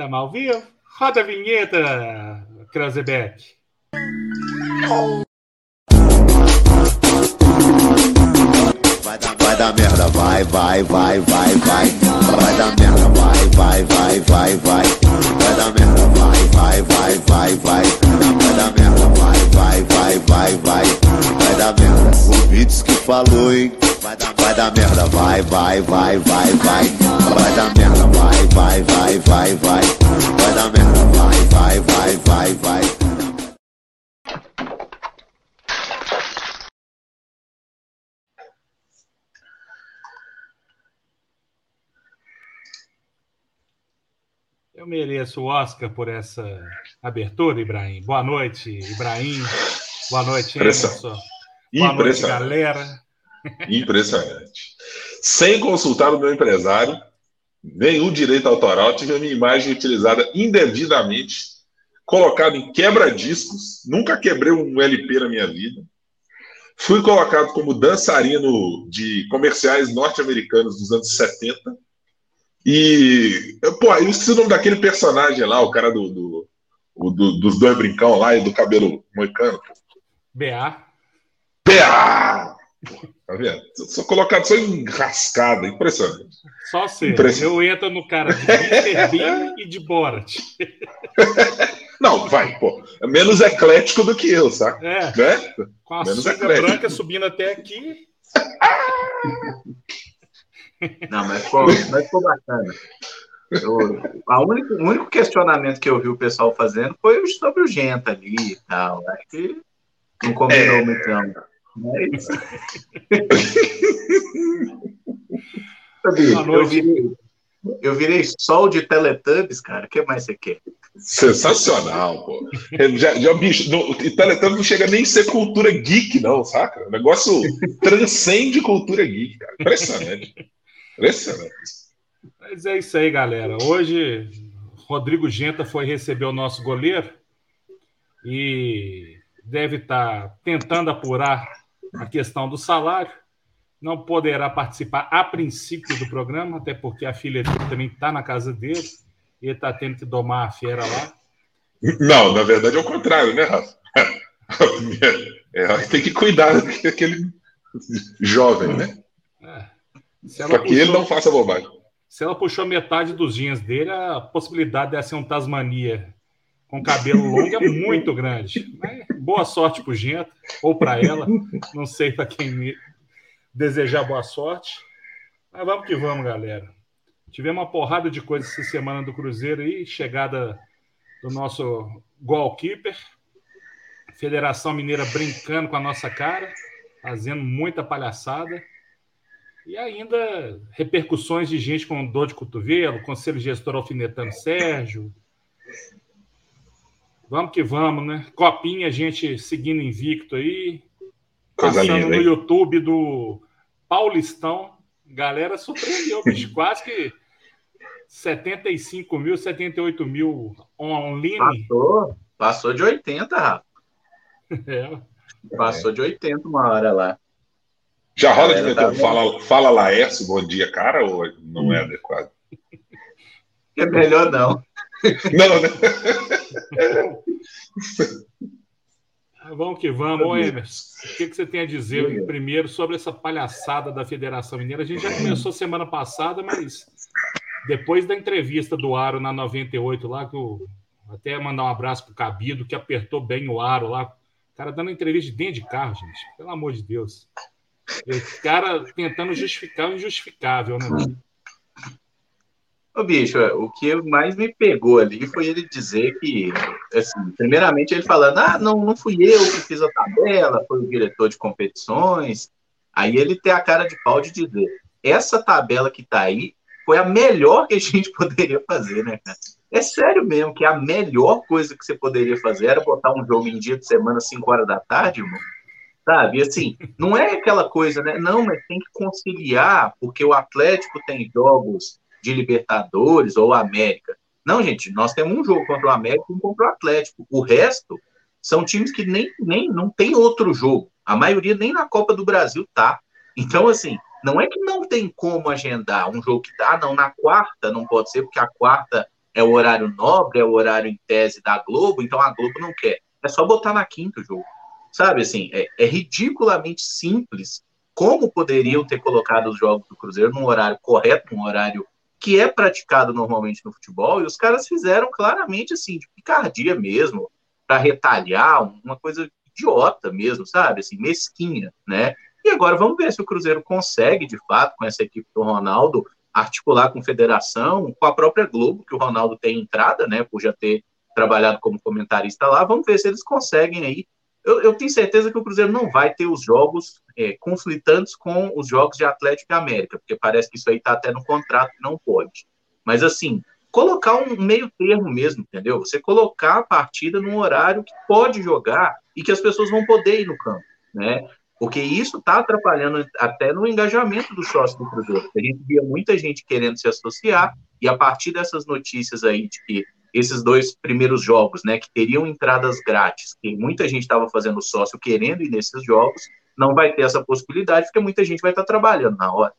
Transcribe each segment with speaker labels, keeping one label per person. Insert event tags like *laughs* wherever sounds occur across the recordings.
Speaker 1: Estamos ao vivo. Roda a vinheta, Krausebeck.
Speaker 2: Vai dar, vai dar merda, vai, vai, vai, vai, vai. Vai dar merda, vai, vai, vai, vai, vai. Vai dar merda, vai, vai, vai, vai, vai. Vai dar merda, vai, vai, vai, vai, vai. Vai dar merda. O Beats que falou, hein? Vai dar, vai dar merda, vai, vai, vai, vai, vai. Vai dar merda, vai, vai, vai, vai, vai. Vai dar merda, vai, vai, vai, vai, vai.
Speaker 1: Eu mereço o Oscar por essa abertura, Ibrahim. Boa noite, Ibrahim. Boa noite, Emerson. Boa noite, galera.
Speaker 3: Impressionante. Sem consultar o meu empresário, nenhum direito autoral, tive a minha imagem utilizada indevidamente, colocado em quebra-discos. Nunca quebrei um LP na minha vida. Fui colocado como dançarino de comerciais norte-americanos dos anos 70 e, pô, eu esqueci o nome daquele personagem lá, o cara do, do, do dos dois brincão lá e do cabelo moicano.
Speaker 1: BA.
Speaker 3: BA! Tá vendo? Sou colocado só enrascada, impressionante.
Speaker 1: Só ser. Eu entro no cara de Peter e de Borat. *laughs*
Speaker 3: Não, vai, pô. É menos eclético do que eu, sabe?
Speaker 1: É.
Speaker 3: Né?
Speaker 1: Com a menos branca subindo até aqui. *laughs*
Speaker 4: Não, mas ficou, mas ficou bacana. Eu, a único, o único questionamento que eu vi o pessoal fazendo foi sobre o Genta ali e tal. Acho que não combinou é... muito, não. Mas... eu, virei, eu virei sol de Teletubbies, cara. O que mais você quer?
Speaker 3: Sensacional, pô. Já, já, bicho, no, Teletubbies não chega nem a ser cultura geek, não, saca? O negócio transcende cultura geek, cara. Impressionante. Impressionante.
Speaker 1: Mas é isso aí, galera. Hoje, Rodrigo Genta foi receber o nosso goleiro e deve estar tentando apurar a questão do salário. Não poderá participar a princípio do programa, até porque a filha dele também está na casa dele e ele está tendo que domar a fera lá.
Speaker 3: Não, na verdade é o contrário, né, Rafa? *laughs* É, tem que cuidar daquele jovem, né? É. Para que ele não faça bobagem.
Speaker 1: Se ela puxou metade dos jeans dele, a possibilidade de ser um Tasmania com cabelo longo é muito grande. Mas boa sorte para o Genta, ou para ela. Não sei para quem desejar boa sorte. Mas vamos que vamos, galera. Tivemos uma porrada de coisas essa semana do Cruzeiro aí, chegada do nosso goalkeeper. Federação Mineira brincando com a nossa cara, fazendo muita palhaçada. E ainda repercussões de gente com dor de cotovelo, conselho gestor alfinetando Sérgio. Vamos que vamos, né? Copinha, a gente seguindo invicto aí. Coisa passando linda, no YouTube do Paulistão. Galera surpreendeu, *laughs* bicho. Quase que 75 mil, 78 mil online.
Speaker 4: Passou, passou de 80, Rafa. *laughs* É. Passou de 80 uma hora lá.
Speaker 3: Já rola de tá fala, fala Laércio, bom dia, cara, ou não é adequado? *laughs*
Speaker 4: É melhor não. *laughs*
Speaker 3: Não, né?
Speaker 1: Vamos que vamos, Ô, Emerson. O que, que você tem a dizer primeiro sobre essa palhaçada da Federação Mineira? A gente já começou semana passada, mas depois da entrevista do Aro na 98 lá, que eu até mandar um abraço pro Cabido, que apertou bem o Aro lá. O cara dando entrevista de dentro de carro, gente. Pelo amor de Deus. O cara tentando justificar o injustificável, né?
Speaker 4: Ô, bicho, o que mais me pegou ali foi ele dizer que, assim, primeiramente ele falando, ah, não, não fui eu que fiz a tabela, foi o diretor de competições. Aí ele tem a cara de pau de dizer, essa tabela que tá aí foi a melhor que a gente *laughs* poderia fazer, né, cara? É sério mesmo que a melhor coisa que você poderia fazer era botar um jogo em dia de semana, 5 horas da tarde, irmão? sabe? Assim, não é aquela coisa, né? Não, mas tem que conciliar, porque o Atlético tem jogos de Libertadores ou América. Não, gente, nós temos um jogo contra o América e um contra o Atlético. O resto são times que nem, nem não tem outro jogo. A maioria nem na Copa do Brasil tá. Então, assim, não é que não tem como agendar um jogo que tá, não, na quarta não pode ser, porque a quarta é o horário nobre, é o horário em tese da Globo, então a Globo não quer. É só botar na quinta o jogo. Sabe assim, é, é ridiculamente simples como poderiam ter colocado os jogos do Cruzeiro num horário correto, num horário que é praticado normalmente no futebol, e os caras fizeram claramente assim, de picardia mesmo, para retalhar, uma coisa idiota mesmo, sabe? Assim, mesquinha, né? E agora vamos ver se o Cruzeiro consegue, de fato, com essa equipe do Ronaldo, articular com federação, com a própria Globo, que o Ronaldo tem entrada, né, por já ter trabalhado como comentarista lá. Vamos ver se eles conseguem aí. Eu, eu tenho certeza que o Cruzeiro não vai ter os jogos é, conflitantes com os jogos de Atlético e América, porque parece que isso aí está até no contrato não pode. Mas assim, colocar um meio termo mesmo, entendeu? Você colocar a partida num horário que pode jogar e que as pessoas vão poder ir no campo, né? porque isso está atrapalhando até no engajamento do sócio do Cruzeiro. A gente via muita gente querendo se associar, e a partir dessas notícias aí de que esses dois primeiros jogos, né, que teriam entradas grátis, que muita gente estava fazendo sócio querendo ir nesses jogos, não vai ter essa possibilidade, porque muita gente vai estar tá trabalhando na hora.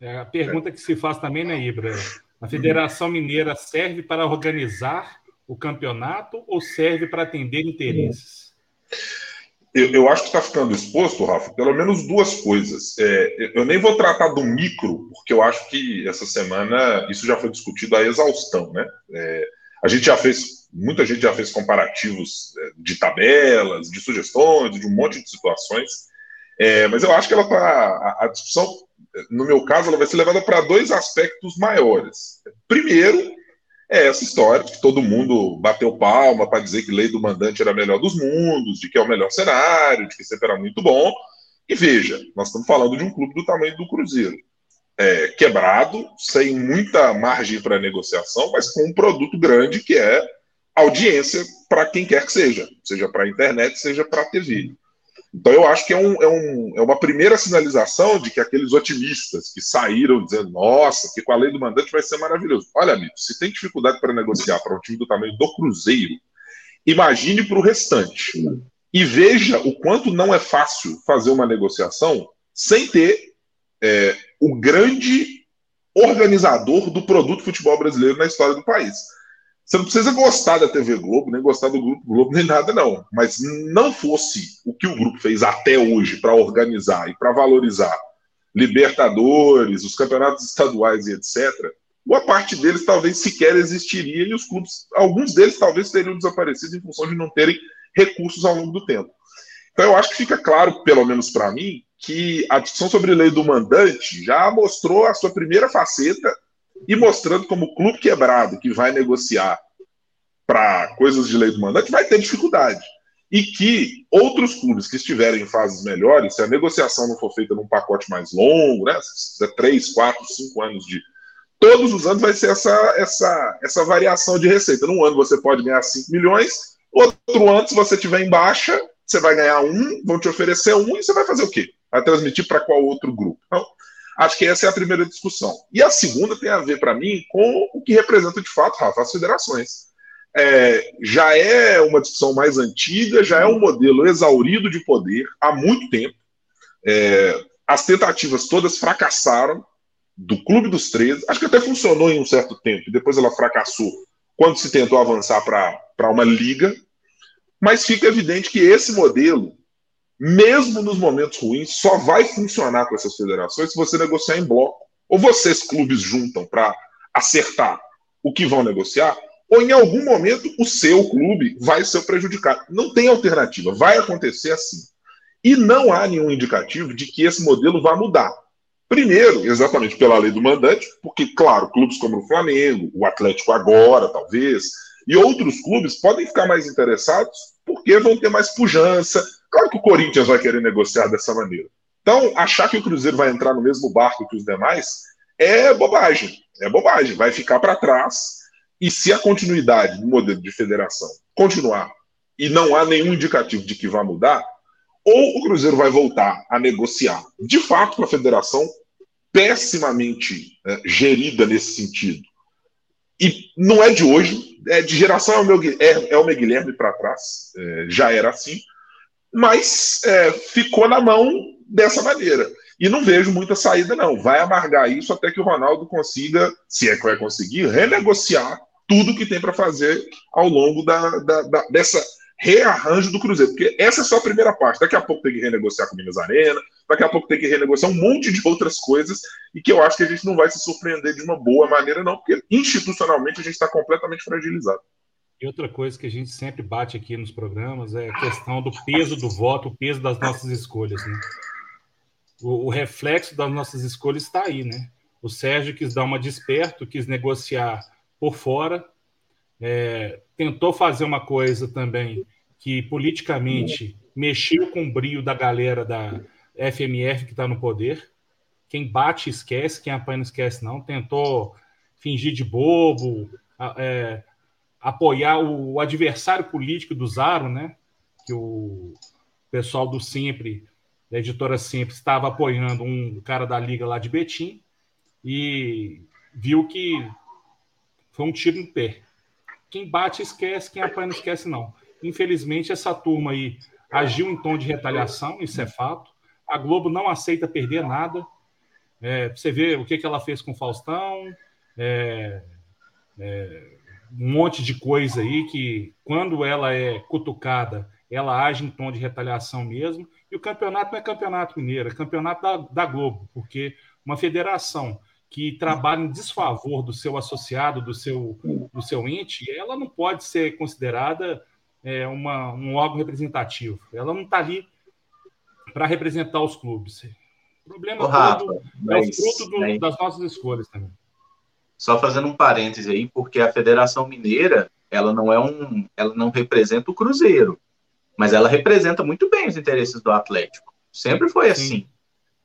Speaker 1: É, a pergunta que se faz também, né, Ibra? A Federação Mineira serve para organizar o campeonato ou serve para atender interesses?
Speaker 3: Eu, eu acho que está ficando exposto, Rafa, pelo menos duas coisas. É, eu nem vou tratar do micro, porque eu acho que essa semana isso já foi discutido à exaustão, né? É, a gente já fez, muita gente já fez comparativos é, de tabelas, de sugestões, de um monte de situações, é, mas eu acho que ela tá, a, a discussão, no meu caso, ela vai ser levada para dois aspectos maiores. Primeiro, é essa história que todo mundo bateu palma para dizer que lei do mandante era a melhor dos mundos, de que é o melhor cenário, de que sempre era muito bom. E veja, nós estamos falando de um clube do tamanho do Cruzeiro. É, quebrado, sem muita margem para negociação, mas com um produto grande que é audiência para quem quer que seja, seja para a internet, seja para a TV. Então eu acho que é, um, é, um, é, uma primeira sinalização de que aqueles otimistas que saíram dizendo, nossa, que com a lei do mandante vai ser maravilhoso. Olha, amigo, se tem dificuldade para negociar para um time do tamanho do Cruzeiro, imagine para o restante. E veja o quanto não é fácil fazer uma negociação sem ter é, o grande organizador do produto futebol brasileiro na história do país. Você não precisa gostar da TV Globo, nem gostar do Grupo Globo, nem nada, não. Mas não fosse o que o grupo fez até hoje para organizar e para valorizar Libertadores, os campeonatos estaduais e etc., boa parte deles talvez sequer existiria e os clubes, alguns deles talvez teriam desaparecido em função de não terem recursos ao longo do tempo. Então eu acho que fica claro, pelo menos para mim, que a discussão sobre lei do mandante já mostrou a sua primeira faceta e mostrando como o clube quebrado que vai negociar para coisas de lei do mandante vai ter dificuldade. E que outros clubes que estiverem em fases melhores, se a negociação não for feita num pacote mais longo, né, é três, quatro, cinco anos de. Todos os anos vai ser essa, essa, essa variação de receita. Num ano você pode ganhar 5 milhões, outro ano, se você tiver em baixa, você vai ganhar um, vão te oferecer um, e você vai fazer o quê? Vai transmitir para qual outro grupo? Então, Acho que essa é a primeira discussão. E a segunda tem a ver, para mim, com o que representa de fato, Rafa, as federações. É, já é uma discussão mais antiga, já é um modelo exaurido de poder há muito tempo. É, as tentativas todas fracassaram do Clube dos 13. Acho que até funcionou em um certo tempo, depois ela fracassou quando se tentou avançar para uma liga. Mas fica evidente que esse modelo mesmo nos momentos ruins, só vai funcionar com essas federações se você negociar em bloco. Ou vocês, clubes, juntam para acertar o que vão negociar, ou em algum momento o seu clube vai ser prejudicado. Não tem alternativa, vai acontecer assim. E não há nenhum indicativo de que esse modelo vá mudar. Primeiro, exatamente pela lei do mandante, porque, claro, clubes como o Flamengo, o Atlético agora, talvez, e outros clubes podem ficar mais interessados porque vão ter mais pujança, Claro que o Corinthians vai querer negociar dessa maneira. Então, achar que o Cruzeiro vai entrar no mesmo barco que os demais é bobagem. É bobagem. Vai ficar para trás. E se a continuidade do modelo de federação continuar e não há nenhum indicativo de que vai mudar, ou o Cruzeiro vai voltar a negociar de fato com a federação, pessimamente é, gerida nesse sentido. E não é de hoje, é de geração é meu, é, é o Guilherme para trás, é, já era assim mas é, ficou na mão dessa maneira. E não vejo muita saída, não. Vai amargar isso até que o Ronaldo consiga, se é que vai conseguir, renegociar tudo que tem para fazer ao longo da, da, da, dessa rearranjo do Cruzeiro. Porque essa é só a primeira parte. Daqui a pouco tem que renegociar com Minas Arena, daqui a pouco tem que renegociar um monte de outras coisas, e que eu acho que a gente não vai se surpreender de uma boa maneira, não, porque institucionalmente a gente está completamente fragilizado.
Speaker 1: E outra coisa que a gente sempre bate aqui nos programas é a questão do peso do voto, o peso das nossas escolhas. Né? O, o reflexo das nossas escolhas está aí, né? O Sérgio quis dar uma desperto, quis negociar por fora, é, tentou fazer uma coisa também que politicamente mexeu com o brilho da galera da FMF que está no poder. Quem bate esquece, quem apanha não esquece, não. Tentou fingir de bobo, é, apoiar o adversário político do Zaro, né? Que o pessoal do Sempre, da editora Sempre, estava apoiando um cara da liga lá de Betim e viu que foi um tiro no pé. Quem bate esquece, quem apanha não esquece, não. Infelizmente, essa turma aí agiu em tom de retaliação, isso é fato. A Globo não aceita perder nada. É, você vê o que, que ela fez com o Faustão, é, é, um monte de coisa aí que, quando ela é cutucada, ela age em tom de retaliação mesmo. E o campeonato não é campeonato mineiro, é campeonato da, da Globo, porque uma federação que trabalha em desfavor do seu associado, do seu, do seu ente, ela não pode ser considerada é, uma, um órgão representativo. Ela não está ali para representar os clubes. O problema Rafa, todo é o fruto do, das nossas escolhas também.
Speaker 4: Só fazendo um parêntese aí, porque a Federação Mineira, ela não é um, ela não representa o Cruzeiro, mas ela representa muito bem os interesses do Atlético. Sempre foi Sim.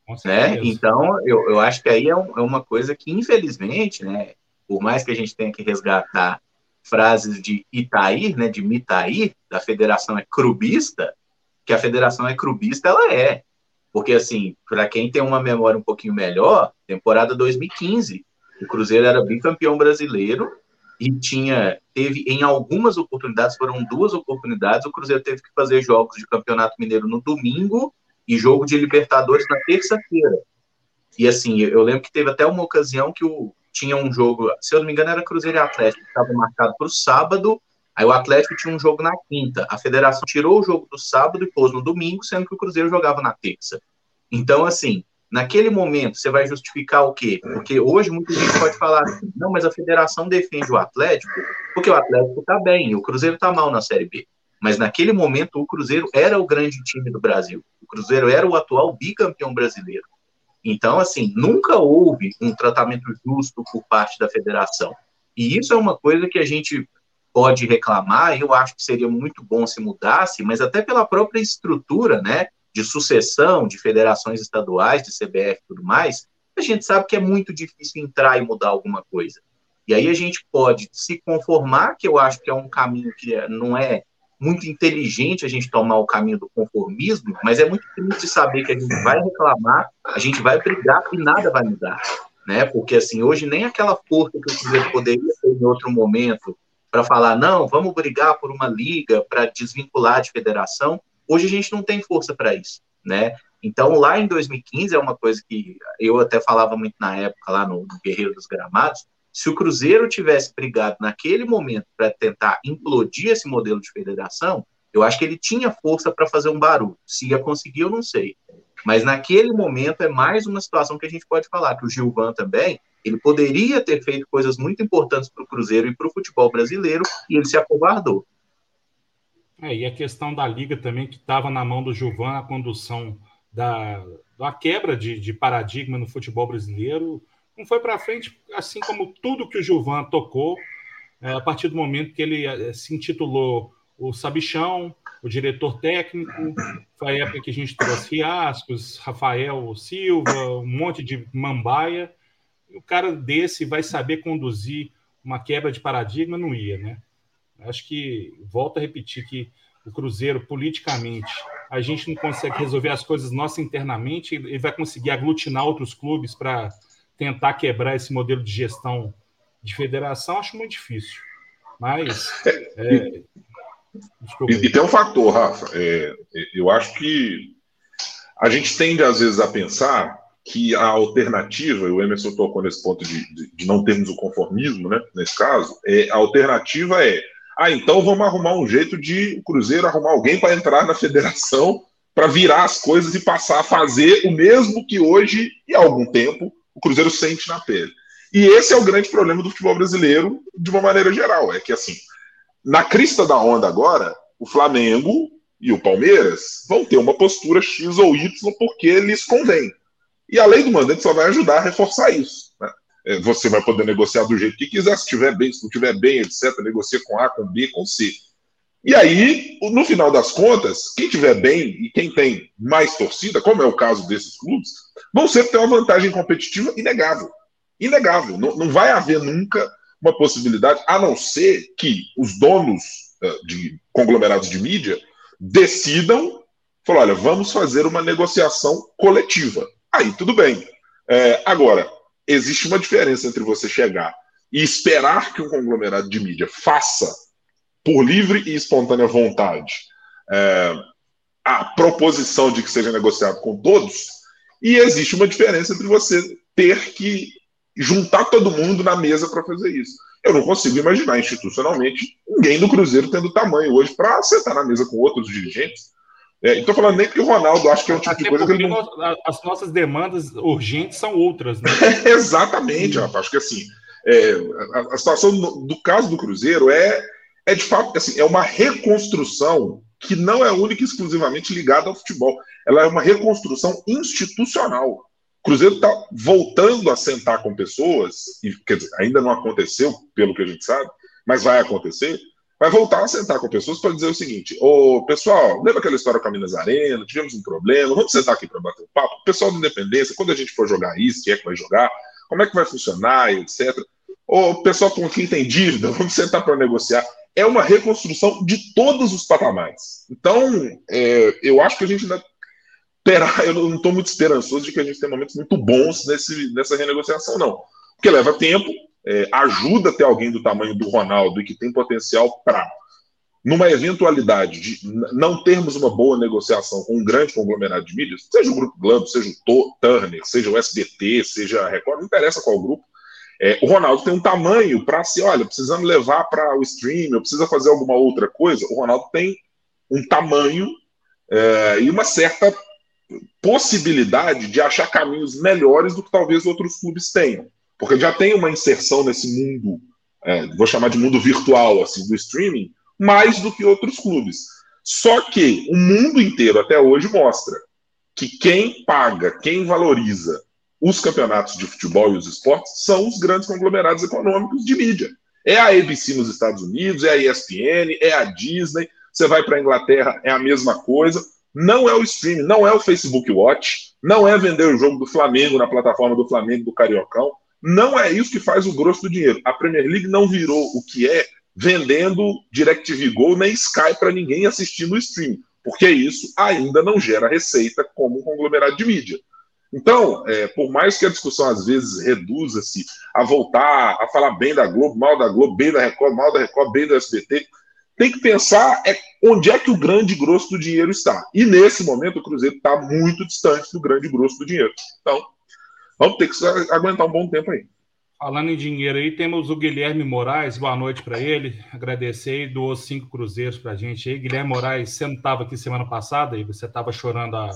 Speaker 4: assim. Né? Então, eu, eu acho que aí é, um, é, uma coisa que, infelizmente, né, por mais que a gente tenha que resgatar frases de Itair, né, de Mitair, da federação é crubista, que a federação é crubista, ela é. Porque, assim, para quem tem uma memória um pouquinho melhor, temporada 2015, o Cruzeiro era bicampeão brasileiro e tinha, teve em algumas oportunidades, foram duas oportunidades, o Cruzeiro teve que fazer jogos de campeonato mineiro no domingo e jogo de Libertadores na terça-feira. E assim, eu lembro que teve até uma ocasião que o, tinha um jogo, se eu não me engano, era Cruzeiro e Atlético, que estava marcado para o sábado, aí o Atlético tinha um jogo na quinta. A federação tirou o jogo do sábado e pôs no domingo, sendo que o Cruzeiro jogava na terça. Então, assim, naquele momento, você vai justificar o quê? Porque hoje muita gente pode falar assim, não, mas a federação defende o Atlético porque o Atlético está bem o Cruzeiro está mal na Série B. Mas naquele momento, o Cruzeiro era o grande time do Brasil. Cruzeiro era o atual bicampeão brasileiro. Então, assim, nunca houve um tratamento justo por parte da federação. E isso é uma coisa que a gente pode reclamar, eu acho que seria muito bom se mudasse, mas até pela própria estrutura, né, de sucessão de federações estaduais, de CBF e tudo mais, a gente sabe que é muito difícil entrar e mudar alguma coisa. E aí a gente pode se conformar, que eu acho que é um caminho que não é muito inteligente a gente tomar o caminho do conformismo, mas é muito triste saber que a gente vai reclamar, a gente vai brigar e nada vai mudar, né? Porque assim, hoje nem aquela força que o Cruzeiro poderia ter em outro momento para falar, não, vamos brigar por uma liga para desvincular de federação, hoje a gente não tem força para isso, né? Então, lá em 2015, é uma coisa que eu até falava muito na época, lá no, Guerreiro dos Gramados, se o Cruzeiro tivesse brigado naquele momento para tentar implodir esse modelo de federação, eu acho que ele tinha força para fazer um barulho. Se ia conseguir, eu não sei. Mas naquele momento é mais uma situação que a gente pode falar, que o Gilvan também, ele poderia ter feito coisas muito importantes para o Cruzeiro e para o futebol brasileiro, e ele se acovardou.
Speaker 1: É, e a questão da liga também, que estava na mão do Gilvan, a condução da, da quebra de, de paradigma no futebol brasileiro, não foi para frente, assim como tudo que o Gilvan tocou, é, a partir do momento que ele é, se intitulou o Sabichão, o diretor técnico, foi a época que a gente trouxe Fiascos, Rafael Silva, um monte de mambaia, o cara desse vai saber conduzir uma quebra de paradigma? Não ia, né? Acho que, volto a repetir que o Cruzeiro, politicamente, a gente não consegue resolver as coisas nossas internamente, ele vai conseguir aglutinar outros clubes para tentar quebrar esse modelo de gestão de federação, acho muito difícil. Mas. É,
Speaker 3: e, e, tem um fator, Rafa. É, eu acho que a gente tende, às vezes, a pensar que a alternativa, o Emerson tocou nesse ponto de, de, de, não termos o conformismo, né, nesse caso, é, a alternativa é, ah, então vamos arrumar um jeito de o Cruzeiro arrumar alguém para entrar na federação para virar as coisas e passar a fazer o mesmo que hoje e há algum tempo o Cruzeiro sente na pele. E esse é o grande problema do futebol brasileiro de uma maneira geral, é que assim, na crista da onda agora, o Flamengo e o Palmeiras vão ter uma postura X ou Y porque lhes convém. E a lei do mandante só vai ajudar a reforçar isso. É, você vai poder negociar do jeito que quiser, se estiver bem, se não estiver bem, etc. Negocia com A, com B, com C. E aí, no final das contas, quem tiver bem e quem tem mais torcida, como é o caso desses clubes, vão sempre ter uma vantagem competitiva inegável. Inegável. Não, não vai haver nunca uma possibilidade, a não ser que os donos uh, de conglomerados de mídia decidam, falar, olha, vamos fazer uma negociação coletiva. Aí tudo bem. É, agora, existe uma diferença entre você chegar e esperar que um conglomerado de mídia faça, por livre e espontânea vontade, é, a proposição de que seja negociado com todos, e existe uma diferença entre você ter que juntar todo mundo na mesa para fazer isso. Eu não consigo imaginar institucionalmente ninguém do Cruzeiro tendo tamanho hoje para sentar na mesa com outros dirigentes é, estou falando nem que o Ronaldo acho que é um tipo Até de coisa que ele não...
Speaker 1: As nossas demandas urgentes são outras, né? *laughs*
Speaker 3: Exatamente, rapaz. Acho que assim, é, a, a, situação do, do, caso do Cruzeiro é, é de fato assim, é uma reconstrução que não é única e exclusivamente ligada ao futebol. Ela é uma reconstrução institucional. O Cruzeiro está voltando a sentar com pessoas, e quer dizer, ainda não aconteceu, pelo que a gente sabe, mas vai acontecer, vai voltar a sentar com pessoas para dizer o seguinte: Ô pessoal, lembra aquela história com a Minas Arena? Tivemos um problema, vamos sentar aqui para bater um papo. O pessoal da Independência, quando a gente for jogar isso, quem é que vai jogar, como é que vai funcionar, etc. Ô pessoal com quem tem dívida, *laughs* vamos sentar para negociar. É uma reconstrução de todos os patamares. Então, é, eu acho que a gente ainda terá. *laughs* Eu não estou muito esperançoso de que a gente tenha momentos muito bons nesse, nessa renegociação, não. Porque leva tempo, é, ajuda ter alguém do tamanho do Ronaldo e que tem potencial para, numa eventualidade de não termos uma boa negociação com um grande conglomerado de mídias, seja o Grupo Globo, seja o Turner, seja o SBT, seja a Record, não interessa qual grupo, é, o Ronaldo tem um tamanho para se, olha, precisamos levar para o stream, precisa fazer alguma outra coisa, o Ronaldo tem um tamanho é, e uma certa possibilidade de achar caminhos melhores do que talvez outros clubes tenham porque já tem uma inserção nesse mundo, é, vou chamar de mundo virtual, assim, do streaming, mais do que outros clubes. Só que o mundo inteiro até hoje mostra que quem paga, quem valoriza os campeonatos de futebol e os esportes são os grandes conglomerados econômicos de mídia. É a ABC nos Estados Unidos, é a ESPN, é a Disney. Você vai para a Inglaterra, é a mesma coisa. Não é o streaming, não é o Facebook Watch, não é vender o jogo do Flamengo na plataforma do Flamengo do Cariocão, não é isso que faz o grosso do dinheiro. A Premier League não virou o que é vendendo DirecTV Go nem Sky para ninguém assistir no streaming, porque isso ainda não gera receita como um conglomerado de mídia. Então, é, por mais que a discussão às vezes reduza-se a voltar a falar bem da Globo, mal da Globo, bem da Record, mal da Record, bem do SBT, tem que pensar é onde é que o grande grosso do dinheiro está. E nesse momento o Cruzeiro está muito distante do grande grosso do dinheiro. Então, Vamos ter que aguentar um bom tempo aí.
Speaker 1: Falando em dinheiro aí, temos o Guilherme Moraes. Boa noite para ele. Agradecer e doou cinco cruzeiros para a gente aí. Guilherme Moraes, você não estava aqui semana passada e você estava chorando a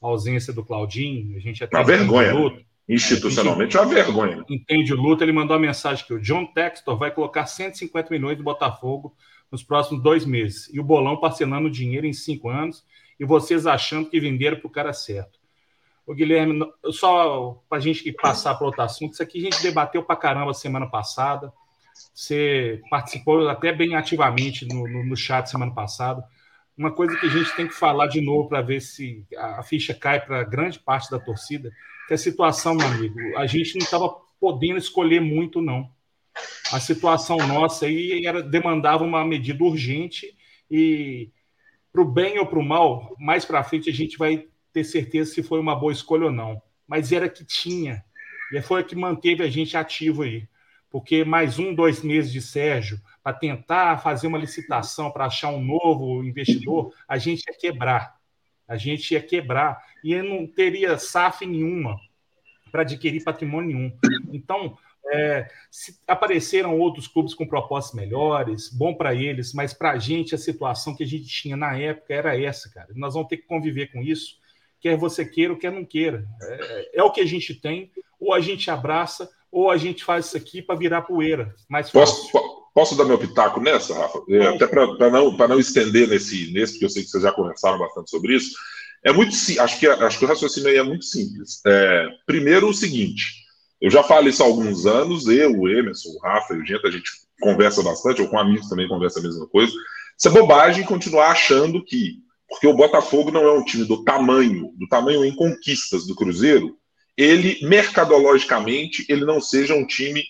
Speaker 1: ausência do Claudinho. A gente
Speaker 3: até uma vergonha. Luto. Institucionalmente é uma vergonha.
Speaker 1: Entende o luto. Ele mandou a mensagem que o John Textor vai colocar 150 milhões do Botafogo nos próximos dois meses. E o Bolão parcelando dinheiro em cinco anos e vocês achando que venderam para o cara certo. O Guilherme, só para a gente passar para outro assunto, isso aqui a gente debateu para caramba semana passada. Você participou até bem ativamente no, no, no chat semana passada. Uma coisa que a gente tem que falar de novo para ver se a ficha cai para grande parte da torcida, que a situação, meu amigo, a gente não estava podendo escolher muito, não. A situação nossa aí era, demandava uma medida urgente e, para o bem ou para o mal, mais para frente a gente vai ter certeza se foi uma boa escolha ou não. Mas era que tinha. E foi a que manteve a gente ativo aí. Porque mais um, dois meses de Sérgio, para tentar fazer uma licitação para achar um novo investidor, a gente ia quebrar. A gente ia quebrar. E não teria SAF nenhuma. para adquirir patrimônio nenhum. Então, é, apareceram outros clubes com propostas melhores, bom para eles, mas para a gente a situação que a gente tinha na época era essa, cara. Nós vamos ter que conviver com isso, quer você queira ou quer não queira. É, é o que a gente tem, ou a gente abraça, ou a gente faz isso aqui para virar poeira. Mais
Speaker 3: posso, posso dar meu pitaco nessa, Rafa? É, até para não, não estender nesse, nesse, porque eu sei que vocês já conversaram bastante sobre isso. É muito acho que acho que o raciocínio aí é muito simples. É, primeiro o seguinte, eu já falo isso há alguns anos, eu, o Emerson, o Rafa e o Gento, a gente conversa bastante, ou com amigos também conversa a mesma coisa. Isso é bobagem continuar achando que, porque o Botafogo não é um time do tamanho, do tamanho em conquistas do Cruzeiro, ele, mercadologicamente, ele não seja um time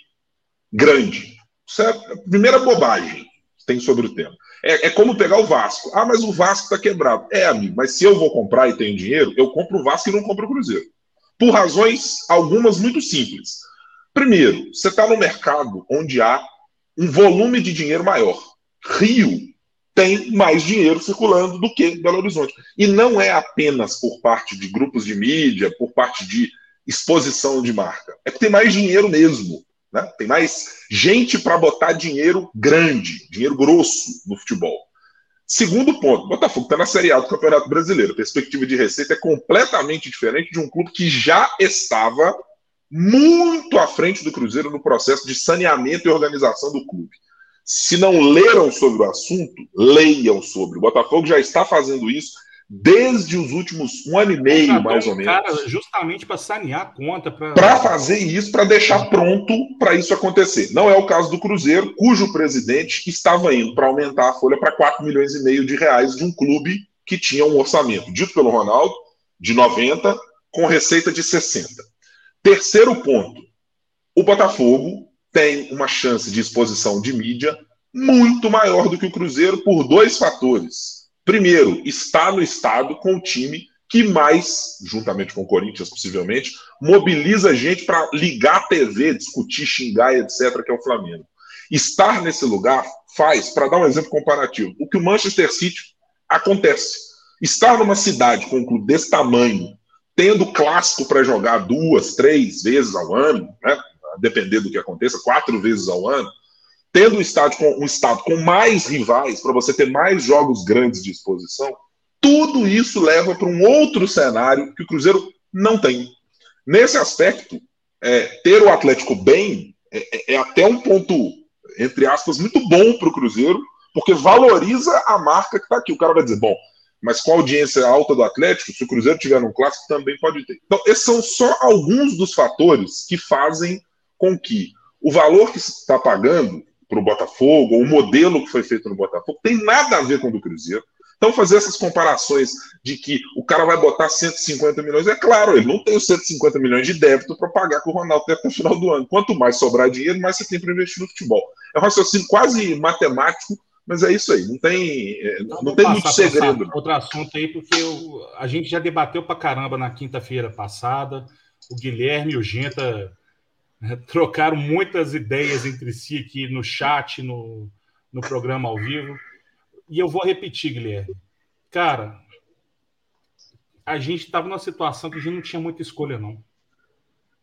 Speaker 3: grande. Isso é a primeira bobagem que tem sobre o tema. É, é, como pegar o Vasco. Ah, mas o Vasco está quebrado. É, amigo, mas se eu vou comprar e tenho dinheiro, eu compro o Vasco e não compro o Cruzeiro por razões algumas muito simples. Primeiro, você está no mercado onde há um volume de dinheiro maior. Rio tem mais dinheiro circulando do que Belo Horizonte. E não é apenas por parte de grupos de mídia, por parte de exposição de marca. É que tem mais dinheiro mesmo. Né? Tem mais gente para botar dinheiro grande, dinheiro grosso no futebol. Segundo ponto, Botafogo está na Série A do Campeonato Brasileiro. A perspectiva de receita é completamente diferente de um clube que já estava muito à frente do Cruzeiro no processo de saneamento e organização do clube. Se não leram sobre o assunto, leiam sobre. O Botafogo já está fazendo isso desde os últimos um ano e meio, mais ou menos. Cara,
Speaker 1: justamente para sanear a conta.
Speaker 3: Para fazer isso, para deixar pronto para isso acontecer. Não é o caso do Cruzeiro, cujo presidente estava indo para aumentar a folha para 4 milhões e meio de reais de um clube que tinha um orçamento, dito pelo Ronaldo, de 90, com receita de 60. Terceiro ponto: o Botafogo tem uma chance de exposição de mídia muito maior do que o Cruzeiro por dois fatores primeiro, está no estado com o time que mais, juntamente com o Corinthians, possivelmente, mobiliza gente para ligar a TV, discutir, xingar, etc., que é o Flamengo. Estar nesse lugar faz, para dar um exemplo comparativo, o que o Manchester City acontece. Estar numa cidade com um clube desse tamanho, tendo clássico para jogar duas, três vezes ao ano, né, depender do que aconteça, quatro vezes ao ano, tendo um estado com, um estado com mais rivais, para você ter mais jogos grandes de exposição, tudo isso leva para um outro cenário que o Cruzeiro não tem. Nesse aspecto, é, ter o Atlético bem é, é, até um ponto, entre aspas, muito bom para o Cruzeiro, porque valoriza a marca que está aqui. O cara vai dizer, bom, mas com a audiência alta do Atlético, se o Cruzeiro tiver um clássico, também pode ter. Então, esses são só alguns dos fatores que fazem com que o valor que está pagando para o Botafogo, ou o modelo que foi feito no Botafogo, tem nada a ver com o do Cruzeiro. Então, fazer essas comparações de que o cara vai botar 150 milhões, é claro, ele não tem os 150 milhões de débito para pagar com o Ronaldo até o final do ano. Quanto mais sobrar dinheiro, mais você tem para investir no futebol. É um raciocínio quase matemático, mas é isso aí, não tem, é, não, não tem muito segredo.
Speaker 1: Outro assunto aí, porque eu, a gente já debateu para caramba na quinta-feira passada, o Guilherme e o Genta *laughs* trocaram muitas ideias entre si aqui no chat, no, no programa ao vivo. E eu vou repetir, Guilherme. Cara, a gente estava numa situação que a gente não tinha muita escolha, não.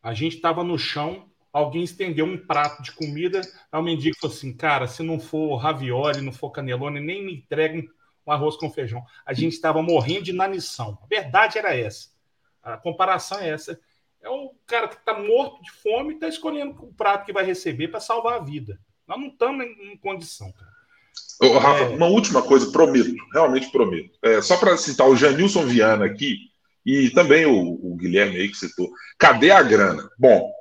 Speaker 1: A gente estava no chão, alguém estendeu um prato de comida, aí o mendigo falou assim, cara, se não for ravioli, não for canelone, nem me entrega um arroz com feijão. A gente estava morrendo de inanição. A verdade era essa. A comparação é essa. É um cara que está morto de fome e está escolhendo o prato que vai receber para salvar a vida. Nós não estamos em, em, condição, cara.
Speaker 3: Ô, Rafa, é... uma última coisa, prometo, realmente prometo. É, só para citar o Janilson Viana aqui e também o, o, Guilherme aí que citou. Cadê a grana? Bom,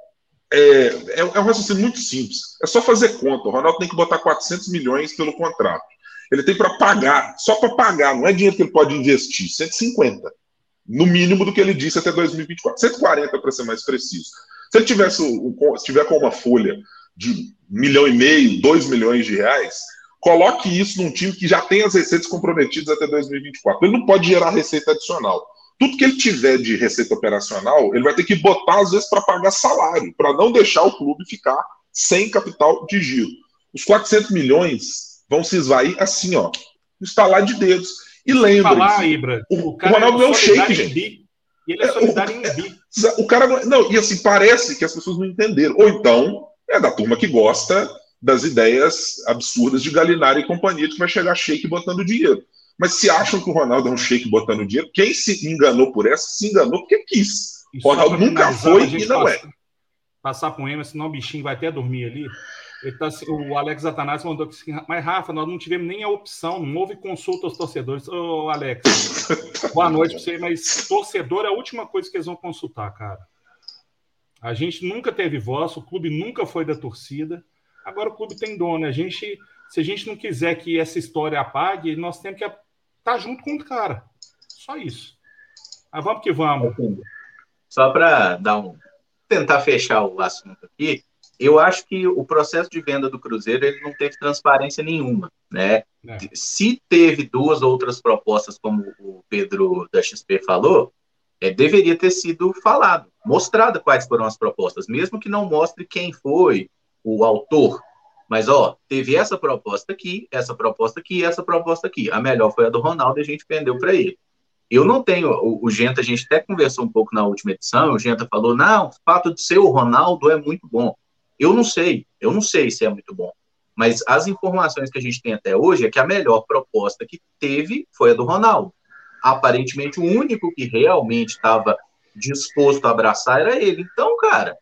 Speaker 3: é, é, é um raciocínio muito simples. É só fazer conta. O Ronaldo tem que botar 400 milhões pelo contrato. Ele tem para pagar, só para pagar, não é dinheiro que ele pode investir, 150 no mínimo do que ele disse até 2024. 140 para ser mais preciso. Se ele tivesse se tiver com uma folha de milhão e meio, dois milhões de reais, coloque isso num time que já tem as receitas comprometidas até 2024. Ele não pode gerar receita adicional. Tudo que ele tiver de receita operacional, ele vai ter que botar às vezes para pagar salário, para não deixar o clube ficar sem capital de giro. Os 400 milhões vão se esvair assim, ó, no de dedos. E
Speaker 1: falar, Ibra,
Speaker 3: o, o Ronaldo é um shake, gente.
Speaker 1: E ele é solidário em bi.
Speaker 3: O cara não, e assim, parece que as pessoas não entenderam. Ou então, é da turma que gosta das ideias absurdas de Galinari e companhia, que vai chegar shake botando dinheiro. Mas se acham que o Ronaldo é um shake botando dinheiro, quem se enganou por essa, se enganou porque quis. O Ronaldo nunca foi e não é.
Speaker 1: Passar com ele, senão o bichinho vai até dormir ali. Tá, o Alex Atanás mandou que mas Rafa, nós não tivemos nem a opção, não houve consulta aos torcedores. Ô, Alex, boa noite para você, mas torcedor é a última coisa que eles vão consultar, cara. A gente nunca teve voz, o clube nunca foi da torcida. Agora o clube tem dono. A gente, se a gente não quiser que essa história apague, nós temos que estar tá junto com o cara. Só isso. Mas vamos que vamos.
Speaker 4: Só para dar um tentar fechar o assunto aqui, eu acho que o processo de venda do Cruzeiro ele não teve transparência nenhuma, né? É. Se teve duas outras propostas, como o Pedro da XP falou, é, deveria ter sido falado, mostrado quais foram as propostas, mesmo que não mostre quem foi o autor. Mas, ó, teve essa proposta aqui, essa proposta aqui, essa proposta aqui. A melhor foi a do Ronaldo e a gente vendeu para ele. Eu não tenho, o, o Genta, a gente até conversou um pouco na última edição, o Genta falou, não, o fato de ser o Ronaldo é muito bom. Eu não sei, eu não sei se é muito bom. Mas as informações que a gente tem até hoje é que a melhor proposta que teve foi a do Ronaldo. Aparentemente, o único que realmente estava disposto a abraçar era ele. Então, cara,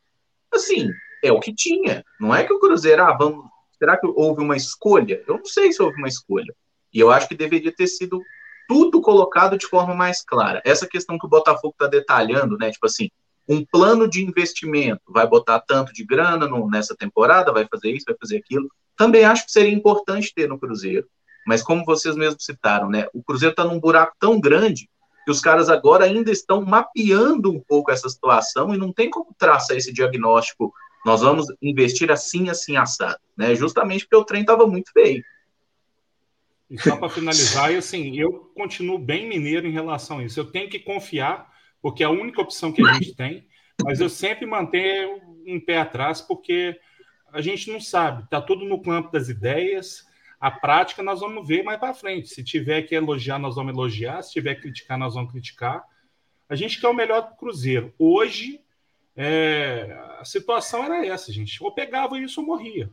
Speaker 4: assim, é o que tinha. Não é que o Cruzeiro, ah, vamos. Será que houve uma escolha? Eu não sei se houve uma escolha. E eu acho que deveria ter sido tudo colocado de forma mais clara. Essa questão que o Botafogo está detalhando, né? Tipo assim, um plano de investimento, vai botar tanto de grana no, nessa temporada, vai fazer isso, vai fazer aquilo. Também acho que seria importante ter no Cruzeiro. Mas como vocês mesmos citaram, né, o Cruzeiro está num buraco tão grande que os caras agora ainda estão mapeando um pouco essa situação e não tem como traçar esse diagnóstico. Nós vamos investir assim, assim, assado, né? Justamente porque o trem estava muito feio.
Speaker 1: E só para finalizar, assim, eu continuo bem mineiro em relação a isso. Eu tenho que confiar porque é a única opção que a gente tem, mas eu sempre mantenho um pé atrás, porque a gente não sabe, está tudo no campo das ideias, a prática nós vamos ver mais para frente. Se tiver que elogiar, nós vamos elogiar, se tiver que criticar, nós vamos criticar. A gente quer o melhor do Cruzeiro. Hoje, é, a situação era essa, gente. Ou pegava isso ou morria.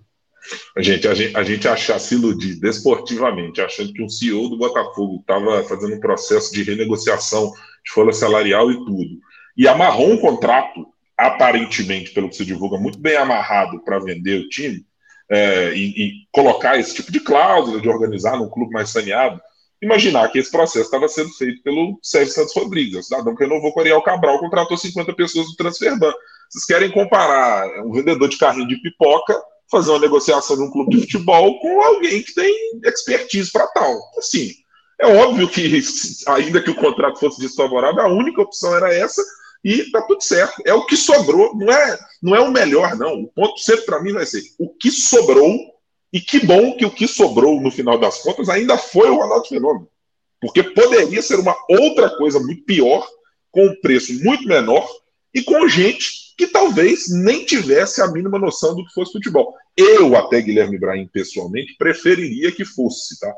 Speaker 3: A gente, a gente, a gente achar, se iludir desportivamente, achando que um CEO do Botafogo estava fazendo um processo de renegociação de folha salarial e tudo, e amarrou um contrato, aparentemente, pelo que se divulga, muito bem amarrado para vender o time, é, e, e, colocar esse tipo de cláusula, de organizar num clube mais saneado, imaginar que esse processo estava sendo feito pelo Sérgio Santos Rodrigues, o cidadão que renovou com o Ariel Cabral, contratou 50 pessoas do Transferban. Vocês querem comparar um vendedor de carrinho de pipoca fazer uma negociação de um clube de futebol com alguém que tem expertise para tal. Assim, é óbvio que, ainda que o contrato fosse desfavorável, a única opção era essa e tá tudo certo. É o que sobrou, não é, não é o melhor, não. O ponto sempre para mim vai ser o que sobrou, e que bom que o que sobrou no final das contas ainda foi o Ronaldo Fenômeno. Porque poderia ser uma outra coisa muito pior, com um preço muito menor e com gente que talvez nem tivesse a mínima noção do que fosse futebol. Eu, até Guilherme Ibrahim, pessoalmente, preferiria que fosse, tá?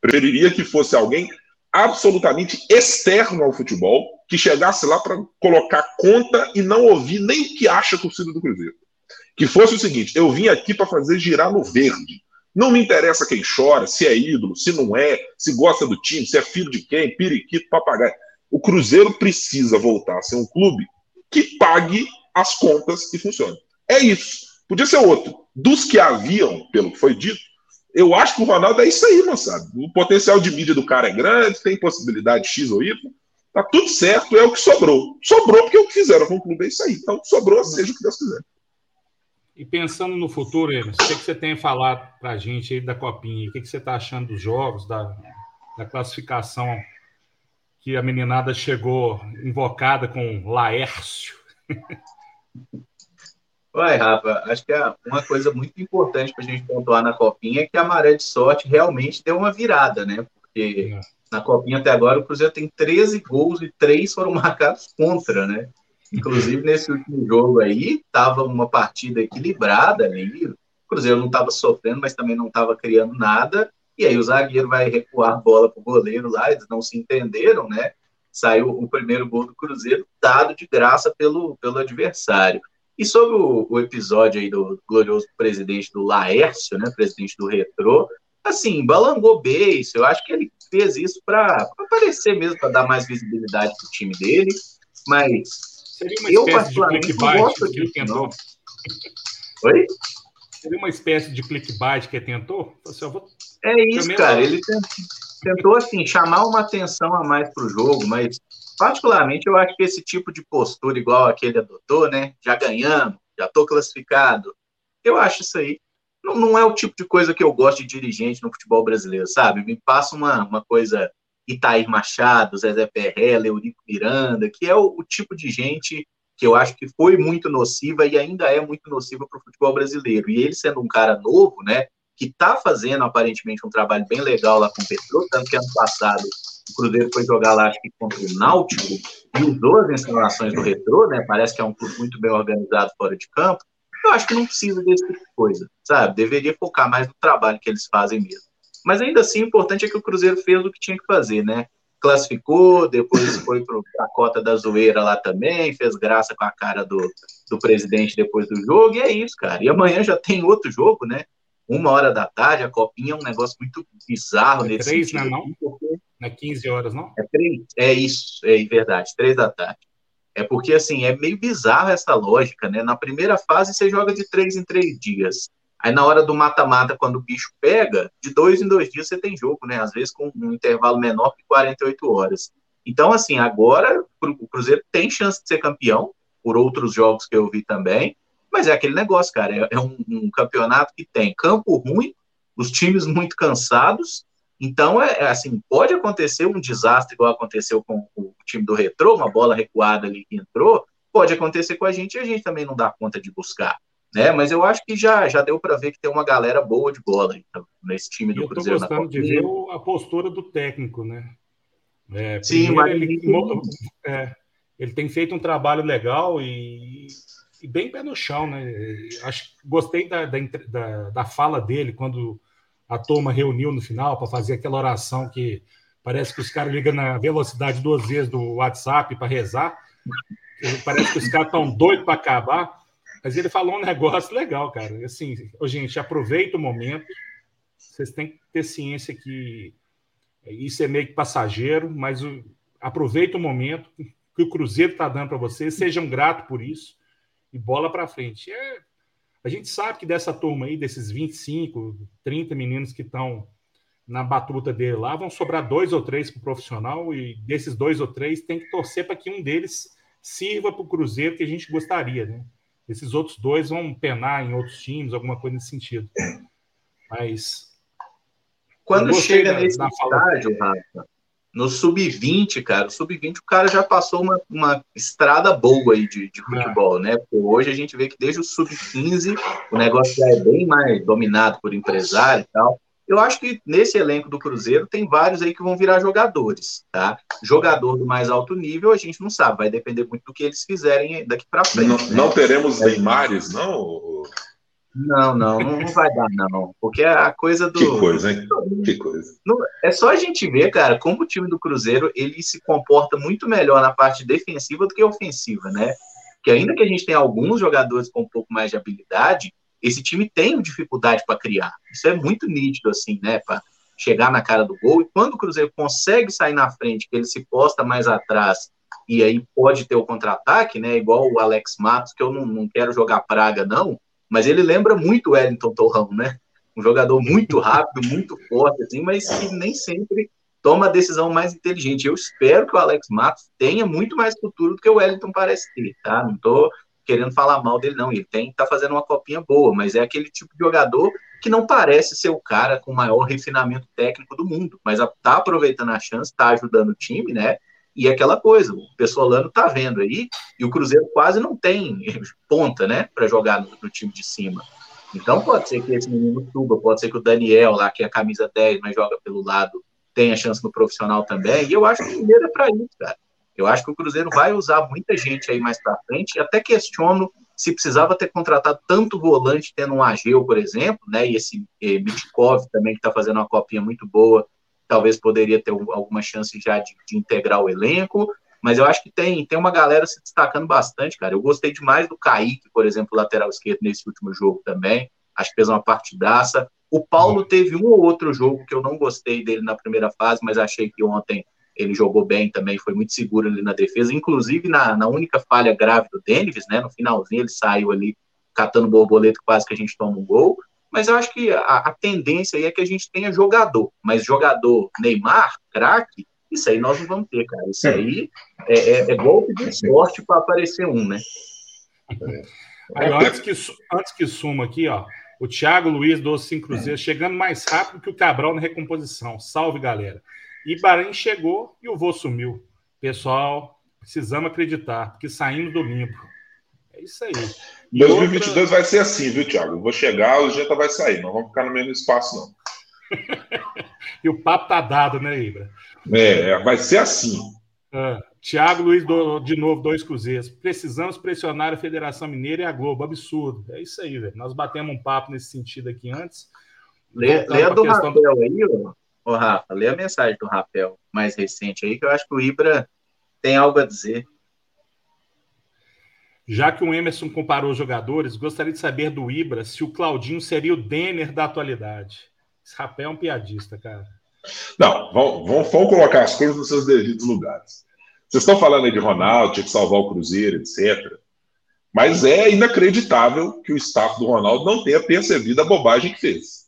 Speaker 3: Preferiria que fosse alguém absolutamente externo ao futebol, que chegasse lá para colocar conta e não ouvir nem o que acha a torcida do Cruzeiro. Que fosse o seguinte: eu vim aqui para fazer girar no verde. Não me interessa quem chora, se é ídolo, se não é, se gosta do time, se é filho de quem, periquito, papagaio. O Cruzeiro precisa voltar a ser um clube que pague as contas e funcione. É isso. Podia ser outro. Dos que haviam, pelo que foi dito, eu acho que o Ronaldo é isso aí, moçada. O potencial de mídia do cara é grande, tem possibilidade X ou Y. Tá tudo certo, é o que sobrou. Sobrou porque o que fizeram com o clube é isso aí. Então, sobrou, seja o que Deus quiser.
Speaker 1: E pensando no futuro, Emerson, o que, você tem a falar para a gente aí da Copinha? O que, que você está achando dos jogos, da, da classificação que a meninada chegou invocada com Laércio? *laughs*
Speaker 4: Vai, Rafa, acho que é uma coisa muito importante para a gente pontuar na Copinha é que a maré de sorte realmente deu uma virada, né? Porque é. na Copinha até agora o Cruzeiro tem 13 gols e 3 foram *laughs* marcados contra, né? Inclusive nesse último jogo aí, estava uma partida equilibrada ali. O Cruzeiro não estava sofrendo, mas também não estava criando nada. E aí o zagueiro vai recuar a bola para o goleiro lá, eles não se entenderam, né? saiu o primeiro gol do Cruzeiro, dado de graça pelo, pelo adversário. E sobre o, o episódio aí do glorioso presidente do Laércio, né, presidente do Retrô, assim, balangou beijo. Eu acho que ele fez isso para aparecer mesmo, para dar mais visibilidade para o time dele. Mas eu, particularmente, não gosto disso, não. Oi?
Speaker 1: Seria uma espécie de clickbait que ele tentou? Assim, vou...
Speaker 4: É isso, cara. Ele tentou, assim, chamar uma atenção a mais para o jogo, mas, particularmente, eu acho que esse tipo de postura, igual aquele adotou, né? Já ganhamos, já estou classificado. Eu acho isso aí. Não, não, é o tipo de coisa que eu gosto de dirigente no futebol brasileiro, sabe? Me passa uma, uma coisa Itair Machado, Zezé Perrella, Eurico Miranda, que é o, o tipo de gente que eu acho que foi muito nociva e ainda é muito nociva para o futebol brasileiro. E ele sendo um cara novo, né, que está fazendo aparentemente um trabalho bem legal lá com o Petro, tanto que ano passado o Cruzeiro foi jogar lá, acho que contra o Náutico, e usou as instalações do Retrô, né, parece que é um clube muito bem organizado fora de campo, eu acho que não precisa desse tipo de coisa, sabe? Deveria focar mais no trabalho que eles fazem mesmo. Mas ainda assim, o importante é que o Cruzeiro fez o que tinha que fazer, né? classificou, depois *coughs* foi para a cota da zoeira lá também, fez graça com a cara do, do presidente depois do jogo, e é isso, cara. E amanhã já tem outro jogo, né? Uma hora da tarde, a copinha é um negócio muito bizarro
Speaker 1: é
Speaker 4: nesse
Speaker 1: três, sentido. Não, não? Porque... É 15 horas, não?
Speaker 4: É é isso, é verdade, três da tarde. É porque, assim, é meio bizarro essa lógica, né? Na primeira fase, você joga de três em três dias. Aí na hora do mata-mata, quando o bicho pega, de dois em dois dias você tem jogo, né? Às vezes com um intervalo menor que 48 horas. Então, assim, agora o Cruzeiro tem chance de ser campeão, por outros jogos que eu vi também, mas é aquele negócio, cara, é, é um, um, campeonato que tem campo ruim, os times muito cansados, então, é, é, assim, pode acontecer um desastre igual aconteceu com o time do Retrô, uma bola recuada ali que entrou, pode acontecer com a gente e a gente também não dá conta de buscar né? Mas eu acho que já, já deu para ver que tem uma galera boa de bola então, nesse time do Cruzeiro.
Speaker 1: Eu tô gostando de ver a postura do técnico, né?
Speaker 4: É, Sim, mas
Speaker 1: ele, é, ele tem feito um trabalho legal e, e, bem pé no chão, né? Acho gostei da, da, da fala dele quando a turma reuniu no final para fazer aquela oração que parece que os caras ligam na velocidade duas vezes do WhatsApp para rezar. Parece que os caras estão doidos para acabar. Mas ele falou um negócio legal, cara. Assim, gente, aproveita o momento. Vocês têm que ter ciência que isso é meio que passageiro, mas aproveita o momento que o Cruzeiro está dando para vocês, sejam gratos por isso e bola para frente. É, a gente sabe que dessa turma aí, desses 25, 30 meninos que estão na batuta dele lá, vão sobrar dois ou três para o profissional, e desses dois ou três tem que torcer para que um deles sirva para o Cruzeiro que a gente gostaria, né? Esses outros dois vão penar em outros times, alguma coisa nesse sentido. Mas.
Speaker 4: Quando chega nesse estágio, Rafa, no sub-20, cara, o sub-20 o cara já passou uma, uma estrada boa aí de, de é. futebol, né? Porque hoje a gente vê que desde o sub-15 o negócio já é bem mais dominado por empresário e tal. Eu acho que nesse elenco do Cruzeiro tem vários aí que vão virar jogadores, tá? Jogador do mais alto nível a gente não sabe, vai depender muito do que eles fizerem daqui para frente.
Speaker 3: Não, né? não teremos Neymares, não?
Speaker 4: Não, não, não vai dar, não. Porque é a coisa do.
Speaker 3: Que coisa, hein? Que coisa.
Speaker 4: É só a gente ver, cara, como o time do Cruzeiro ele se comporta muito melhor na parte defensiva do que ofensiva, né? Que ainda que a gente tenha alguns jogadores com um pouco mais de habilidade, esse time tem dificuldade para criar. Isso é muito nítido, assim, né? Para chegar na cara do gol. E quando o Cruzeiro consegue sair na frente, que ele se posta mais atrás, e aí pode ter o contra-ataque, né? Igual o Alex Matos, que eu não, não quero jogar praga, não, mas ele lembra muito o Wellington Torrão, né? Um jogador muito rápido, muito forte, assim, mas que nem sempre toma a decisão mais inteligente. Eu espero que o Alex Matos tenha muito mais futuro do que o Wellington parece ter, tá? Não tô querendo falar mal dele, não. Ele tem tá fazendo uma copinha boa, mas é aquele tipo de jogador que não parece ser o cara com o maior refinamento técnico do mundo, mas tá aproveitando a chance, tá ajudando o time, né? E aquela coisa, o Pessolano tá vendo aí, e o Cruzeiro quase não tem *laughs* ponta, né, para jogar no, no, time de cima. Então pode ser que esse menino suba, pode ser que o Daniel lá, que é a camisa 10, mas joga pelo lado, tenha chance no profissional também. E eu acho que o primeiro é para isso, cara. Eu acho que o Cruzeiro vai usar muita gente aí mais para frente. Até questiono se precisava ter contratado tanto volante, tendo um Ageu, por exemplo, né? E esse eh, Mitkov também, que está fazendo uma copinha muito boa, talvez poderia ter alguma chance já de, de, integrar o elenco, mas eu acho que tem, tem uma galera se destacando bastante, cara. Eu gostei demais do Kaique, por exemplo, lateral esquerdo nesse último jogo também. Acho que fez uma partidaça. O Paulo teve um ou outro jogo que eu não gostei dele na primeira fase, mas achei que ontem ele jogou bem também, foi muito seguro ali na defesa, inclusive na, na única falha grave do Dennis, né? No finalzinho ele saiu ali catando borboleta, quase que a gente toma um gol. Mas eu acho que a, a tendência aí é que a gente tenha jogador, mas jogador Neymar, craque, isso aí nós não vamos ter, cara. Isso aí é, é, é golpe de sorte para aparecer um, né?
Speaker 1: Aí, antes, que, antes que suma aqui, ó, o Thiago Luiz do Sim Cruzeiro chegando mais rápido que o Cabral na recomposição. Salve, galera. Ibarém chegou e o vô sumiu. Pessoal, precisamos acreditar, porque saímos do limbo. É isso aí.
Speaker 3: E 2022 outra... vai ser assim, viu, Thiago? Vou chegar, o Jeta vai sair. Não vamos ficar no mesmo espaço, não. *laughs*
Speaker 1: e o papo tá dado, né, Ibra?
Speaker 3: É, vai ser assim.
Speaker 1: Ah, Tiago Luiz, do, de novo, dois cruzeiros. Precisamos pressionar a Federação Mineira e a Globo. Absurdo. É isso aí, velho. Nós batemos um papo nesse sentido aqui antes.
Speaker 4: Lê, lê a do Rafael do... aí, ô, ô, Rafa. Lê a mensagem do Rafael mais recente aí, que eu acho que o Ibra tem algo a dizer.
Speaker 1: Já que o Emerson comparou os jogadores, gostaria de saber do Ibra se o Claudinho seria o Denner da atualidade. Esse rapé é um piadista, cara.
Speaker 3: Não, vamos, vamos, vamos, colocar as coisas nos seus devidos lugares. Vocês estão falando aí de Ronaldo, tinha que salvar o Cruzeiro, etc. Mas é inacreditável que o staff do Ronaldo não tenha percebido a bobagem que fez.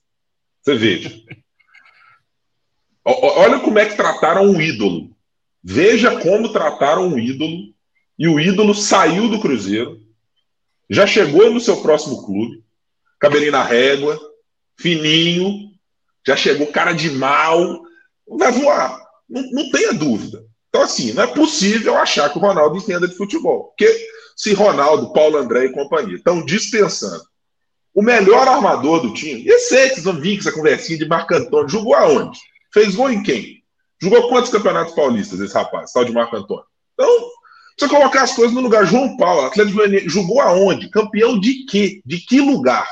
Speaker 3: Você veja. *laughs* Olha como é que trataram um ídolo. Veja como trataram um ídolo. E o ídolo saiu do Cruzeiro, já chegou no seu próximo clube, cabelinho na régua, fininho, já chegou cara de mal, vai voar. Não, não tenha dúvida. Então, assim, não é possível achar que o Ronaldo entenda de futebol. Porque se Ronaldo, Paulo André e companhia estão dispensando o melhor armador do time, e sei que vocês vão vir com essa conversinha de Marco Antônio, jogou aonde? Fez gol em quem? Jogou quantos campeonatos paulistas esse rapaz, tal de Marco Antônio? Então, você colocar as coisas no lugar. João Paulo, Atlético Goianiense, jogou aonde? Campeão de quê? De que lugar?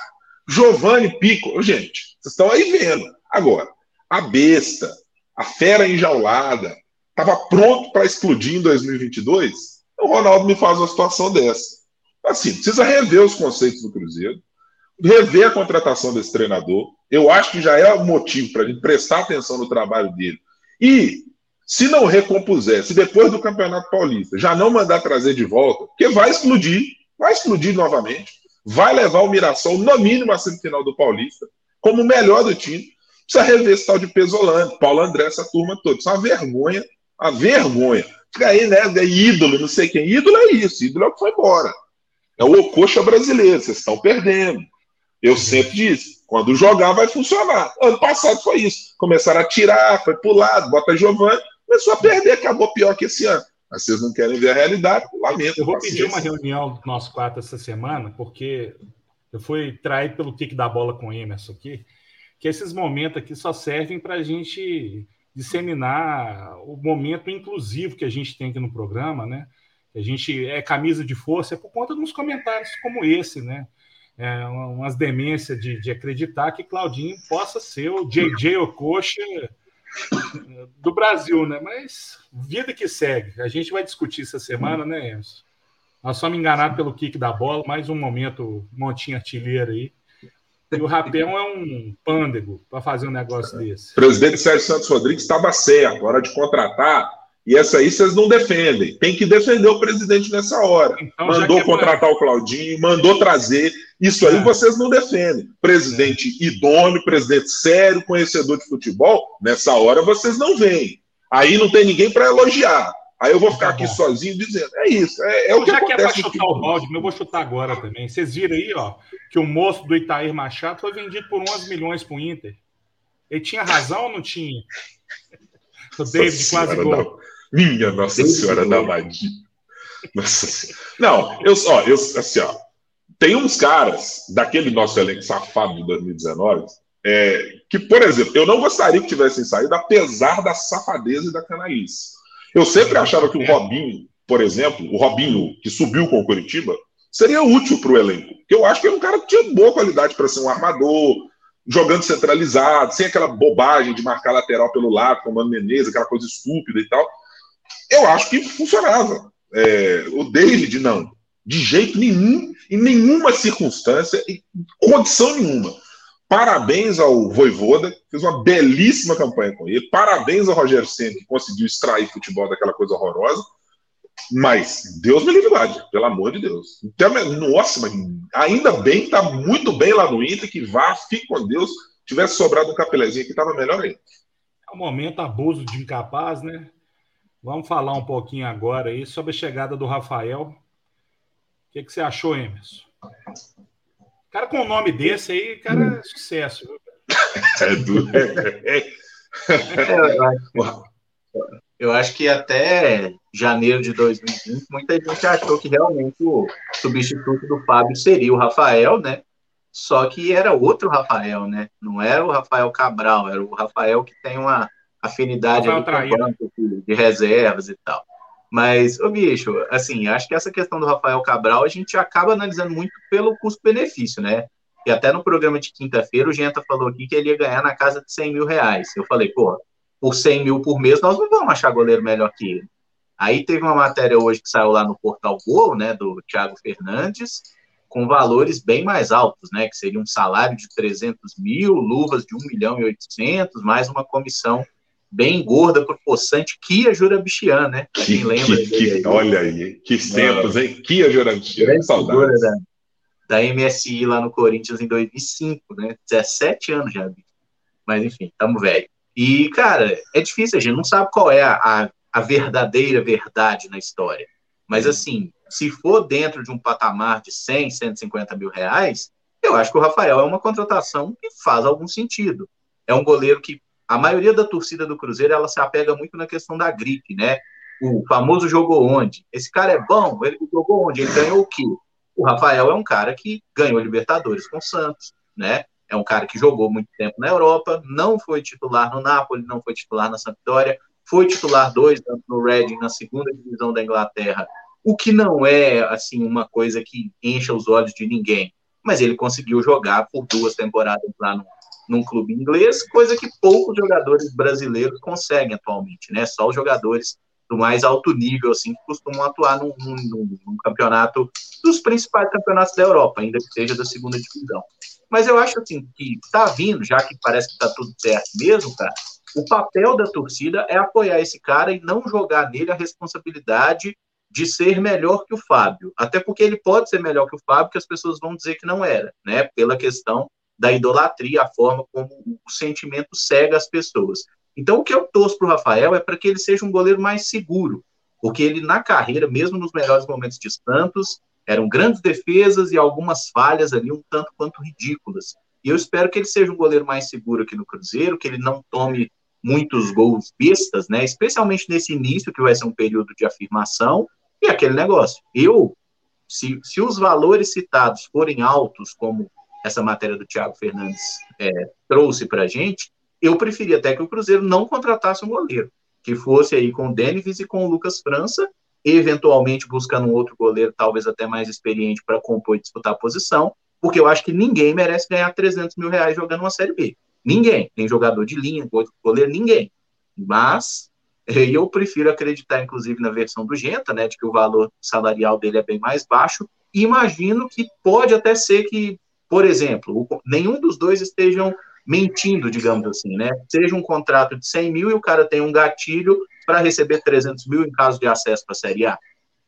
Speaker 3: Giovanni Pico. Gente, vocês estão aí vendo. Agora, a besta, a fera enjaulada, estava pronto para explodir em 2022? O Ronaldo me faz uma situação dessa. Assim, precisa rever os conceitos do Cruzeiro, rever a contratação desse treinador. Eu acho que já é motivo para a gente prestar atenção no trabalho dele. E, se não recompuser, se depois do Campeonato Paulista já não mandar trazer de volta, porque vai explodir, vai explodir novamente, vai levar o Mirassol, no mínimo, à semifinal do Paulista, como o melhor do time. Precisa rever esse tal de Pesolano, Paulo André, essa turma toda. Isso é uma vergonha, uma vergonha. Fica aí, né? É ídolo, não sei quem. Ídolo é isso, ídolo é o que foi embora. É o Ocoxa brasileiro, vocês estão perdendo. Eu sempre disse, quando jogar vai funcionar. Ano passado foi isso. Começaram a tirar, foi pro lado, bota Giovanni, começou a perder, acabou pior que esse ano. Mas vocês não querem ver a realidade, lamento.
Speaker 1: Eu vou paciência. pedir uma reunião do nosso quarto essa semana, porque eu fui traído pelo kick da bola com o Emerson aqui que esses momentos aqui só servem para a gente disseminar o momento inclusivo que a gente tem aqui no programa, né? A gente é camisa de força é por conta de uns comentários como esse, né? É, umas demências de, de acreditar que Claudinho possa ser o JJ Okocha do Brasil, né? Mas vida que segue. A gente vai discutir essa semana, né, Emerson? Nós somos enganados pelo kick da bola, mais um momento montinho artilheiro aí. E o Rapel é um pândego para fazer um negócio desse.
Speaker 3: O presidente Sérgio Santos Rodrigues estava certo, hora de contratar. E essa aí vocês não defendem. Tem que defender o presidente nessa hora. Então, mandou é contratar o Claudinho, mandou trazer. Isso aí é. vocês não defendem. Presidente é. idôneo, presidente sério, conhecedor de futebol, nessa hora vocês não veem. Aí não tem ninguém para elogiar. Aí eu vou ficar tá aqui sozinho dizendo. É isso, é, é o que Já acontece. Já que é
Speaker 1: chutar o balde, eu vou chutar agora também. Vocês viram aí, ó, que o moço do Itair Machado foi vendido por 11 milhões para o Inter. Ele tinha razão ou não tinha?
Speaker 3: O David quase gol. Minha Nossa Senhora da Madia. Nossa Não, eu, ó, eu, assim, ó, tem uns caras daquele nosso elenco safado de 2019 é, que, por exemplo, eu não gostaria que tivessem saído, apesar da safadeza e da canalice. Eu sempre achava que o Robinho, por exemplo, o Robinho que subiu com o Curitiba, seria útil para o elenco. Porque eu acho que é um cara que tinha boa qualidade para ser um armador, jogando centralizado, sem aquela bobagem de marcar lateral pelo lado, com o Mano Menezes, aquela coisa estúpida e tal. Eu acho que funcionava. É, o David, não. De jeito nenhum, em nenhuma circunstância, em condição nenhuma. Parabéns ao Voivoda, fez uma belíssima campanha com ele. Parabéns ao Rogério Senna, que conseguiu extrair futebol daquela coisa horrorosa. Mas, Deus me livre guarde, pelo amor de Deus. Então, nossa, mas ainda bem que está muito bem lá no Inter, que vá, fique com Deus. Tivesse sobrado um capelezinho que estava melhor aí.
Speaker 1: É um momento abuso de incapaz, né? Vamos falar um pouquinho agora aí sobre a chegada do Rafael. O que, que você achou, Emerson? Cara com um nome desse aí, cara, é sucesso. É do...
Speaker 4: é, *laughs* eu acho que até janeiro de 2020, muita gente achou que realmente o substituto do Fábio seria o Rafael, né? Só que era outro Rafael, né? Não era o Rafael Cabral, era o Rafael que tem uma afinidade ali com banco de reservas e tal. Mas, ô bicho, assim, acho que essa questão do Rafael Cabral a gente acaba analisando muito pelo custo-benefício, né? E até no programa de quinta-feira o Genta falou aqui que ele ia ganhar na casa de 100 mil reais. Eu falei, pô, por 100 mil por mês nós não vamos achar goleiro melhor que ele. Aí teve uma matéria hoje que saiu lá no Portal Gol, né, do Thiago Fernandes, com valores bem mais altos, né, que seria um salário de 300 mil, luvas de 1 milhão e 800, mais uma comissão bem gorda pro poçante Kia Jurabichian, né?
Speaker 3: Quem lembra que, que, aí. Olha aí, que tempos, hein? Kia Jurabichian,
Speaker 4: saudades. Da, da MSI lá no Corinthians em 2005, né? 17 anos já, mas enfim, tamo velho. E, cara, é difícil, a gente não sabe qual é a, a, a verdadeira verdade na história. Mas, assim, se for dentro de um patamar de 100, 150 mil reais, eu acho que o Rafael é uma contratação que faz algum sentido. É um goleiro que a maioria da torcida do Cruzeiro ela se apega muito na questão da gripe, né? O famoso jogou onde? Esse cara é bom, ele jogou onde? Ele ganhou o quê? O Rafael é um cara que ganhou Libertadores com o Santos, né? É um cara que jogou muito tempo na Europa, não foi titular no Napoli, não foi titular na Sampdoria, foi titular dois no Reading, na segunda divisão da Inglaterra, o que não é assim uma coisa que encha os olhos de ninguém. Mas ele conseguiu jogar por duas temporadas lá no, num clube inglês, coisa que poucos jogadores brasileiros conseguem atualmente, né? Só os jogadores do mais alto nível, assim, que costumam atuar num, num, num campeonato, dos principais campeonatos da Europa, ainda que seja da segunda divisão. Mas eu acho, assim, que tá vindo, já que parece que tá tudo certo mesmo, cara, o papel da torcida é apoiar esse cara e não jogar nele a responsabilidade de ser melhor que o Fábio. Até porque ele pode ser melhor que o Fábio, que as pessoas vão dizer que não era, né? Pela questão da idolatria, a forma como o sentimento cega as pessoas. Então, o que eu torço para o Rafael é para que ele seja um goleiro mais seguro, porque ele, na carreira, mesmo nos melhores momentos de Santos, eram grandes defesas e algumas falhas ali um tanto quanto ridículas. E eu espero que ele seja um goleiro mais seguro aqui no Cruzeiro, que ele não tome muitos gols bestas, né? Especialmente nesse início, que vai ser um período de afirmação, e aquele negócio. Eu, se, se os valores citados forem altos, como essa matéria do Thiago Fernandes é, trouxe para a gente, eu preferia até que o Cruzeiro não contratasse um goleiro, que fosse aí com o Denis e com o Lucas França, eventualmente buscando um outro goleiro, talvez até mais experiente para compor e disputar a posição, porque eu acho que ninguém merece ganhar 300 mil reais jogando uma Série B. Ninguém. Tem jogador de linha, goleiro, ninguém. Mas eu prefiro acreditar, inclusive, na versão do Genta, né, de que o valor salarial dele é bem mais baixo. Imagino que pode até ser que por exemplo, nenhum dos dois estejam mentindo, digamos assim, né? Seja um contrato de 100 mil e o cara tem um gatilho para receber 300 mil em caso de acesso para a Série A.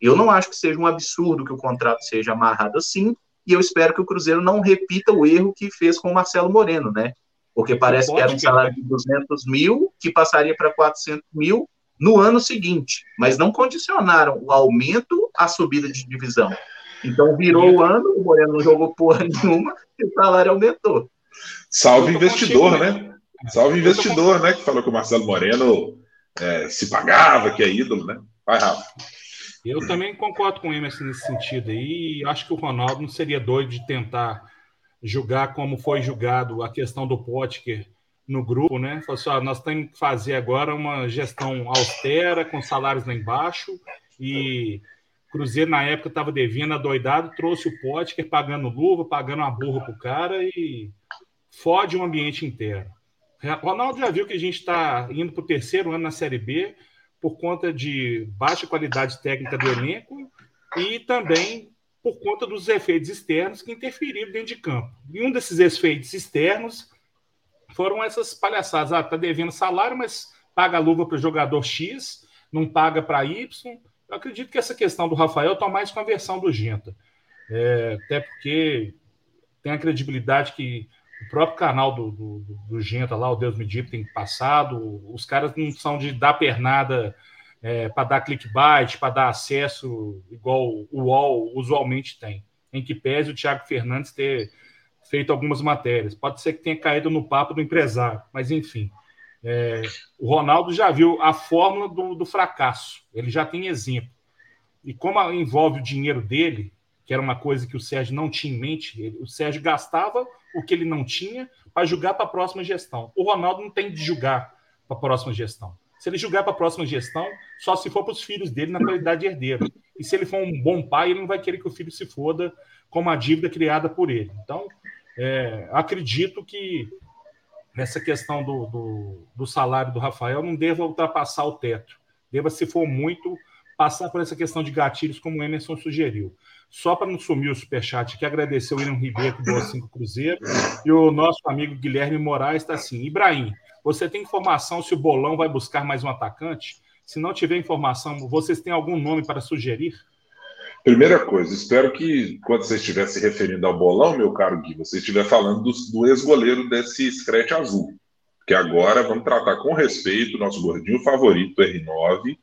Speaker 4: Eu não acho que seja um absurdo que o contrato seja amarrado assim, e eu espero que o Cruzeiro não repita o erro que fez com o Marcelo Moreno, né? Porque parece que era um salário de 200 mil que passaria para 400 mil no ano seguinte, mas não condicionaram o aumento à subida de divisão. Então virou o ano, o Moreno não jogou porra nenhuma e o salário aumentou.
Speaker 3: Salve investidor, né? Salve investidor, né? Que falou que o Marcelo Moreno é, se pagava, que é ídolo, né? Vai, Rafa.
Speaker 1: Eu também concordo com o Emerson nesse sentido aí. Acho que o Ronaldo não seria doido de tentar julgar como foi julgado a questão do Potker no grupo, né? Falou assim, ó, nós temos que fazer agora uma gestão austera, com salários lá embaixo, e Cruzeiro, na época, estava devendo adoidado, trouxe o Potker pagando luva, pagando a burra pro cara e fode o ambiente interno. Ronaldo já viu que a gente está indo para o terceiro ano na Série B por conta de baixa qualidade técnica do elenco e também por conta dos efeitos externos que interferiram dentro de campo. E um desses efeitos externos foram essas palhaçadas. Ah, tá devendo salário, mas paga luva para o jogador X, não paga para Y. Eu acredito que essa questão do Rafael está mais com a versão do Genta. É, até porque tem a credibilidade que o próprio canal do, do, do Genta lá, o Deus Medido, tem passado. Os caras não são de dar pernada é, para dar clickbait, para dar acesso igual o UOL usualmente tem. Em que pese o Thiago Fernandes ter feito algumas matérias. Pode ser que tenha caído no papo do empresário, mas enfim. É, o Ronaldo já viu a fórmula do, do, fracasso, ele já tem exemplo. E como envolve o dinheiro dele, que era uma coisa que o Sérgio não tinha em mente, ele, o Sérgio gastava o que ele não tinha para julgar para a próxima gestão. O Ronaldo não tem de julgar para a próxima gestão. Se ele julgar para a próxima gestão, só se for para os filhos dele na qualidade de herdeiro. E se ele for um bom pai, ele não vai querer que o filho se foda com uma dívida criada por ele. Então, é, acredito que nessa questão do, do, do, salário do Rafael não deva ultrapassar o teto. Deva, se for muito, passar por essa questão de gatilhos, como o Emerson sugeriu. Só para não sumir o superchat, que agradecer o William Ribeiro, que deu cinco Cruzeiro, e o nosso amigo Guilherme Moraes está assim: Ibrahim, você tem informação se o Bolão vai buscar mais um atacante? Se não tiver informação, vocês têm algum nome para sugerir?
Speaker 3: Primeira coisa, espero que quando você estiver se referindo ao bolão, meu caro Gui, você estiver falando do, do ex-goleiro desse Screte Azul. Que agora vamos tratar com respeito nosso gordinho favorito, R9.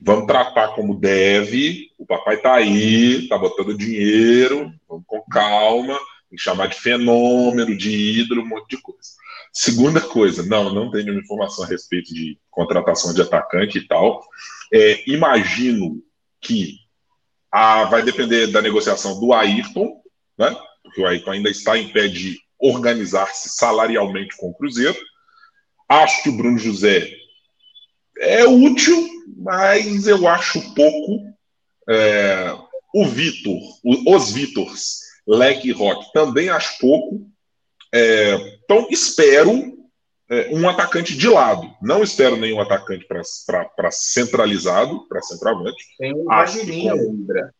Speaker 3: Vamos tratar como deve. O papai tá aí, tá botando dinheiro, vamos com calma, tem que chamar de fenômeno, de ídolo, um monte de coisa. Segunda coisa, não, não tenho nenhuma informação a respeito de contratação de atacante e tal. É, imagino que vai depender da negociação do Ayrton, né? Porque o Ayrton ainda está em pé de organizar-se salarialmente com o Cruzeiro. Acho que o Bruno José é útil, mas eu acho pouco. É, o Vitor, os Vitors, Leque e Rock, também acho pouco. É, então, espero é, um atacante de lado. Não espero nenhum atacante para centralizado, para centroavante.
Speaker 4: Tem um Wagninho ainda.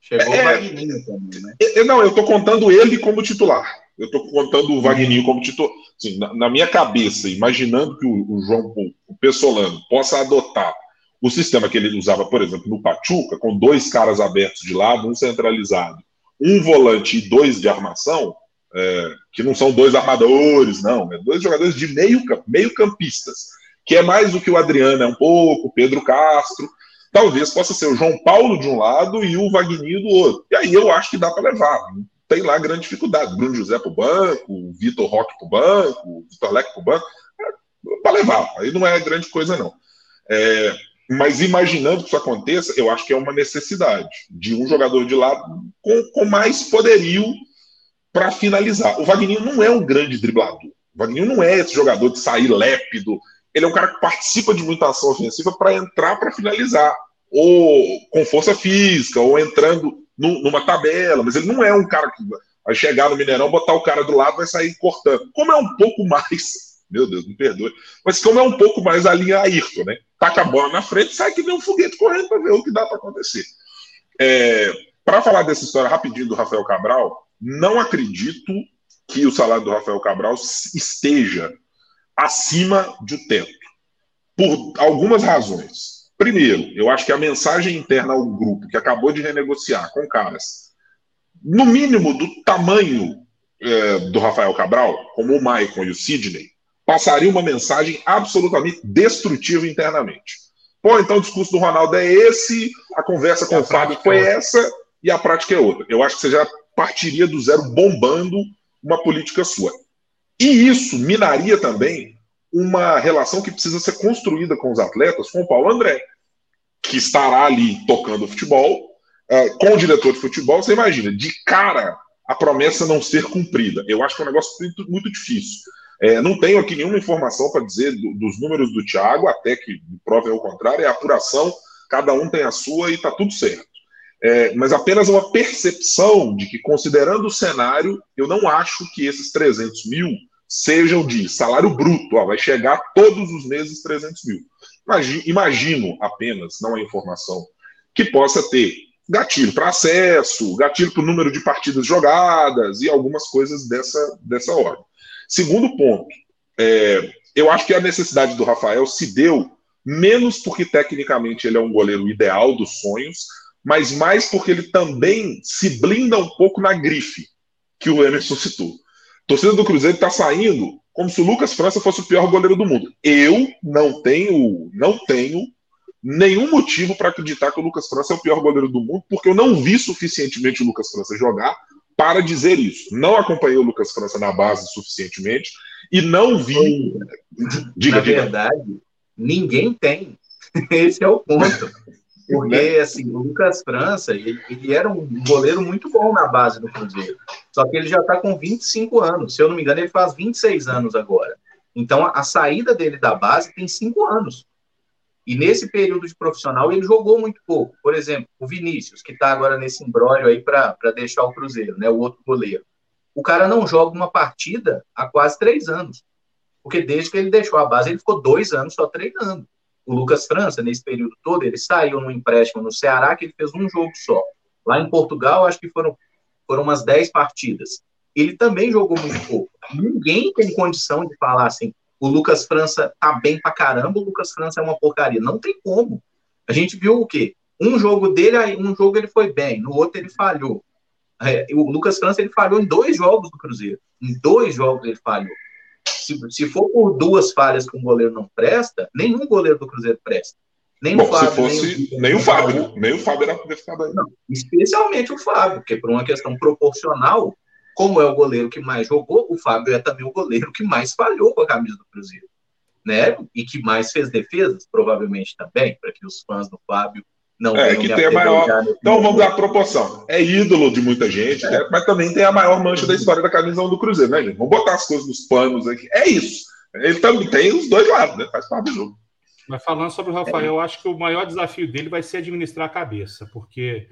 Speaker 4: Chegou é, o Wagninho também, né?
Speaker 3: É, não, eu estou contando ele como titular. Eu estou contando o Wagninho como titular. Assim, na, na, minha cabeça, imaginando que o, o João o Pessolano possa adotar o sistema que ele usava, por exemplo, no Pachuca, com dois caras abertos de lado, um centralizado, um volante e dois de armação, é, que não são dois armadores, não, é dois jogadores de meio, meio campistas, que é mais do que o Adriano é um pouco, Pedro Castro, talvez possa ser o João Paulo de um lado e o Vagninho do outro. E aí eu acho que dá para levar. Não tem lá grande dificuldade. Bruno José para o banco, Vitor Roque para o banco, Vitor Leque para o banco, é, para levar. Aí não é grande coisa, não. É, mas imaginando que isso aconteça, eu acho que é uma necessidade de um jogador de lado com, com mais poderio para finalizar. O Wagner não é um grande driblador. O Wagner não é esse jogador de sair lépido. Ele é um cara que participa de muita ação ofensiva para entrar para finalizar, ou com força física, ou entrando numa tabela. Mas ele não é um cara que vai chegar no Mineirão, botar o cara do lado vai sair cortando. Como é um pouco mais, *laughs* meu Deus, me perdoe, mas como é um pouco mais a linha Ayrton, né? Taca a bola na frente, sai que nem um foguete correndo para ver o que dá para acontecer. É, para falar dessa história rapidinho do Rafael Cabral, não acredito que o salário do Rafael Cabral esteja acima de teto, por algumas razões. Primeiro, eu acho que a mensagem interna ao grupo, que acabou de renegociar com caras, no mínimo do tamanho é, do Rafael Cabral, como o Maicon e o Sidney, passaria uma mensagem absolutamente destrutiva internamente. Pô, então o discurso do Ronaldo é esse, a conversa com o Fábio foi é essa e a prática é outra. Eu acho que você já partiria do zero bombando uma política sua. E isso minaria também uma relação que precisa ser construída com os atletas, com o Paulo André, que estará ali tocando futebol, uh, com o diretor de futebol. Você imagina, de cara, a promessa não ser cumprida. Eu acho que é um negócio muito, muito difícil. É, não tenho aqui nenhuma informação para dizer do, dos números do Thiago, até que prove o contrário, é apuração, cada um tem a sua e está tudo certo. É, mas apenas uma percepção de que, considerando o cenário, eu não acho que esses 300 mil sejam de salário bruto, ó, vai chegar todos os meses 300 mil. Imagino, imagino apenas, não é informação, que possa ter gatilho para acesso, gatilho para o número de partidas jogadas e algumas coisas dessa, dessa ordem. Segundo ponto, é, eu acho que a necessidade do Rafael se deu menos porque tecnicamente ele é um goleiro ideal dos sonhos, mas mais porque ele também se blinda um pouco na grife que o Emerson citou. A torcida do Cruzeiro está saindo como se o Lucas França fosse o pior goleiro do mundo. Eu não tenho, não tenho nenhum motivo para acreditar que o Lucas França é o pior goleiro do mundo, porque eu não vi suficientemente o Lucas França jogar para dizer isso. Não acompanhei o Lucas França na base suficientemente e não vi.
Speaker 4: Diga, na diga. verdade, ninguém tem. *laughs* Esse é o ponto. Porque, né? assim, o Lucas França, ele, ele, era um goleiro muito bom na base do Cruzeiro. Só que ele já está com 25 anos. Se eu não me engano, ele faz 26 anos agora. Então, a, a saída dele da base tem 5 anos. E nesse período de profissional, ele jogou muito pouco. Por exemplo, o Vinícius, que está agora nesse embrólio aí para deixar o Cruzeiro, né? O outro goleiro. O cara não joga uma partida há quase três anos. Porque desde que ele deixou a base, ele ficou dois anos só treinando. O Lucas França, nesse período todo, ele saiu no empréstimo no Ceará, que ele fez um jogo só. Lá em Portugal, acho que foram, foram umas dez partidas. Ele também jogou muito pouco. Ninguém tem condição de falar assim, o Lucas França tá bem pra caramba, o Lucas França é uma porcaria. Não tem como. A gente viu o quê? Um jogo dele, um jogo ele foi bem, no outro ele falhou. É, o Lucas França ele falhou em dois jogos do Cruzeiro. Em dois jogos ele falhou. Se, se for por duas falhas que um goleiro não presta, nenhum goleiro do Cruzeiro presta. Nem Bom, o Fábio.
Speaker 3: Se fosse, nem o, nem o Fábio, nem o Fábio era poder ficar daí. Não,
Speaker 4: especialmente o Fábio, porque por uma questão proporcional, como é o goleiro que mais jogou, o Fábio é também o goleiro que mais falhou com a camisa do Cruzeiro. Né? E que mais fez defesas, provavelmente também, para que os fãs do Fábio não
Speaker 3: é, que tem a maior. Então vamos dar proporção. É ídolo de muita gente, é. né? mas também tem a maior mancha da história da camisa do Cruzeiro, né, gente? Vamos botar as coisas nos panos aqui. É isso. Ele também tem os dois lados, né? Faz parte do jogo.
Speaker 1: Mas falando sobre o Rafael, é. eu acho que o maior desafio dele vai ser administrar a cabeça, porque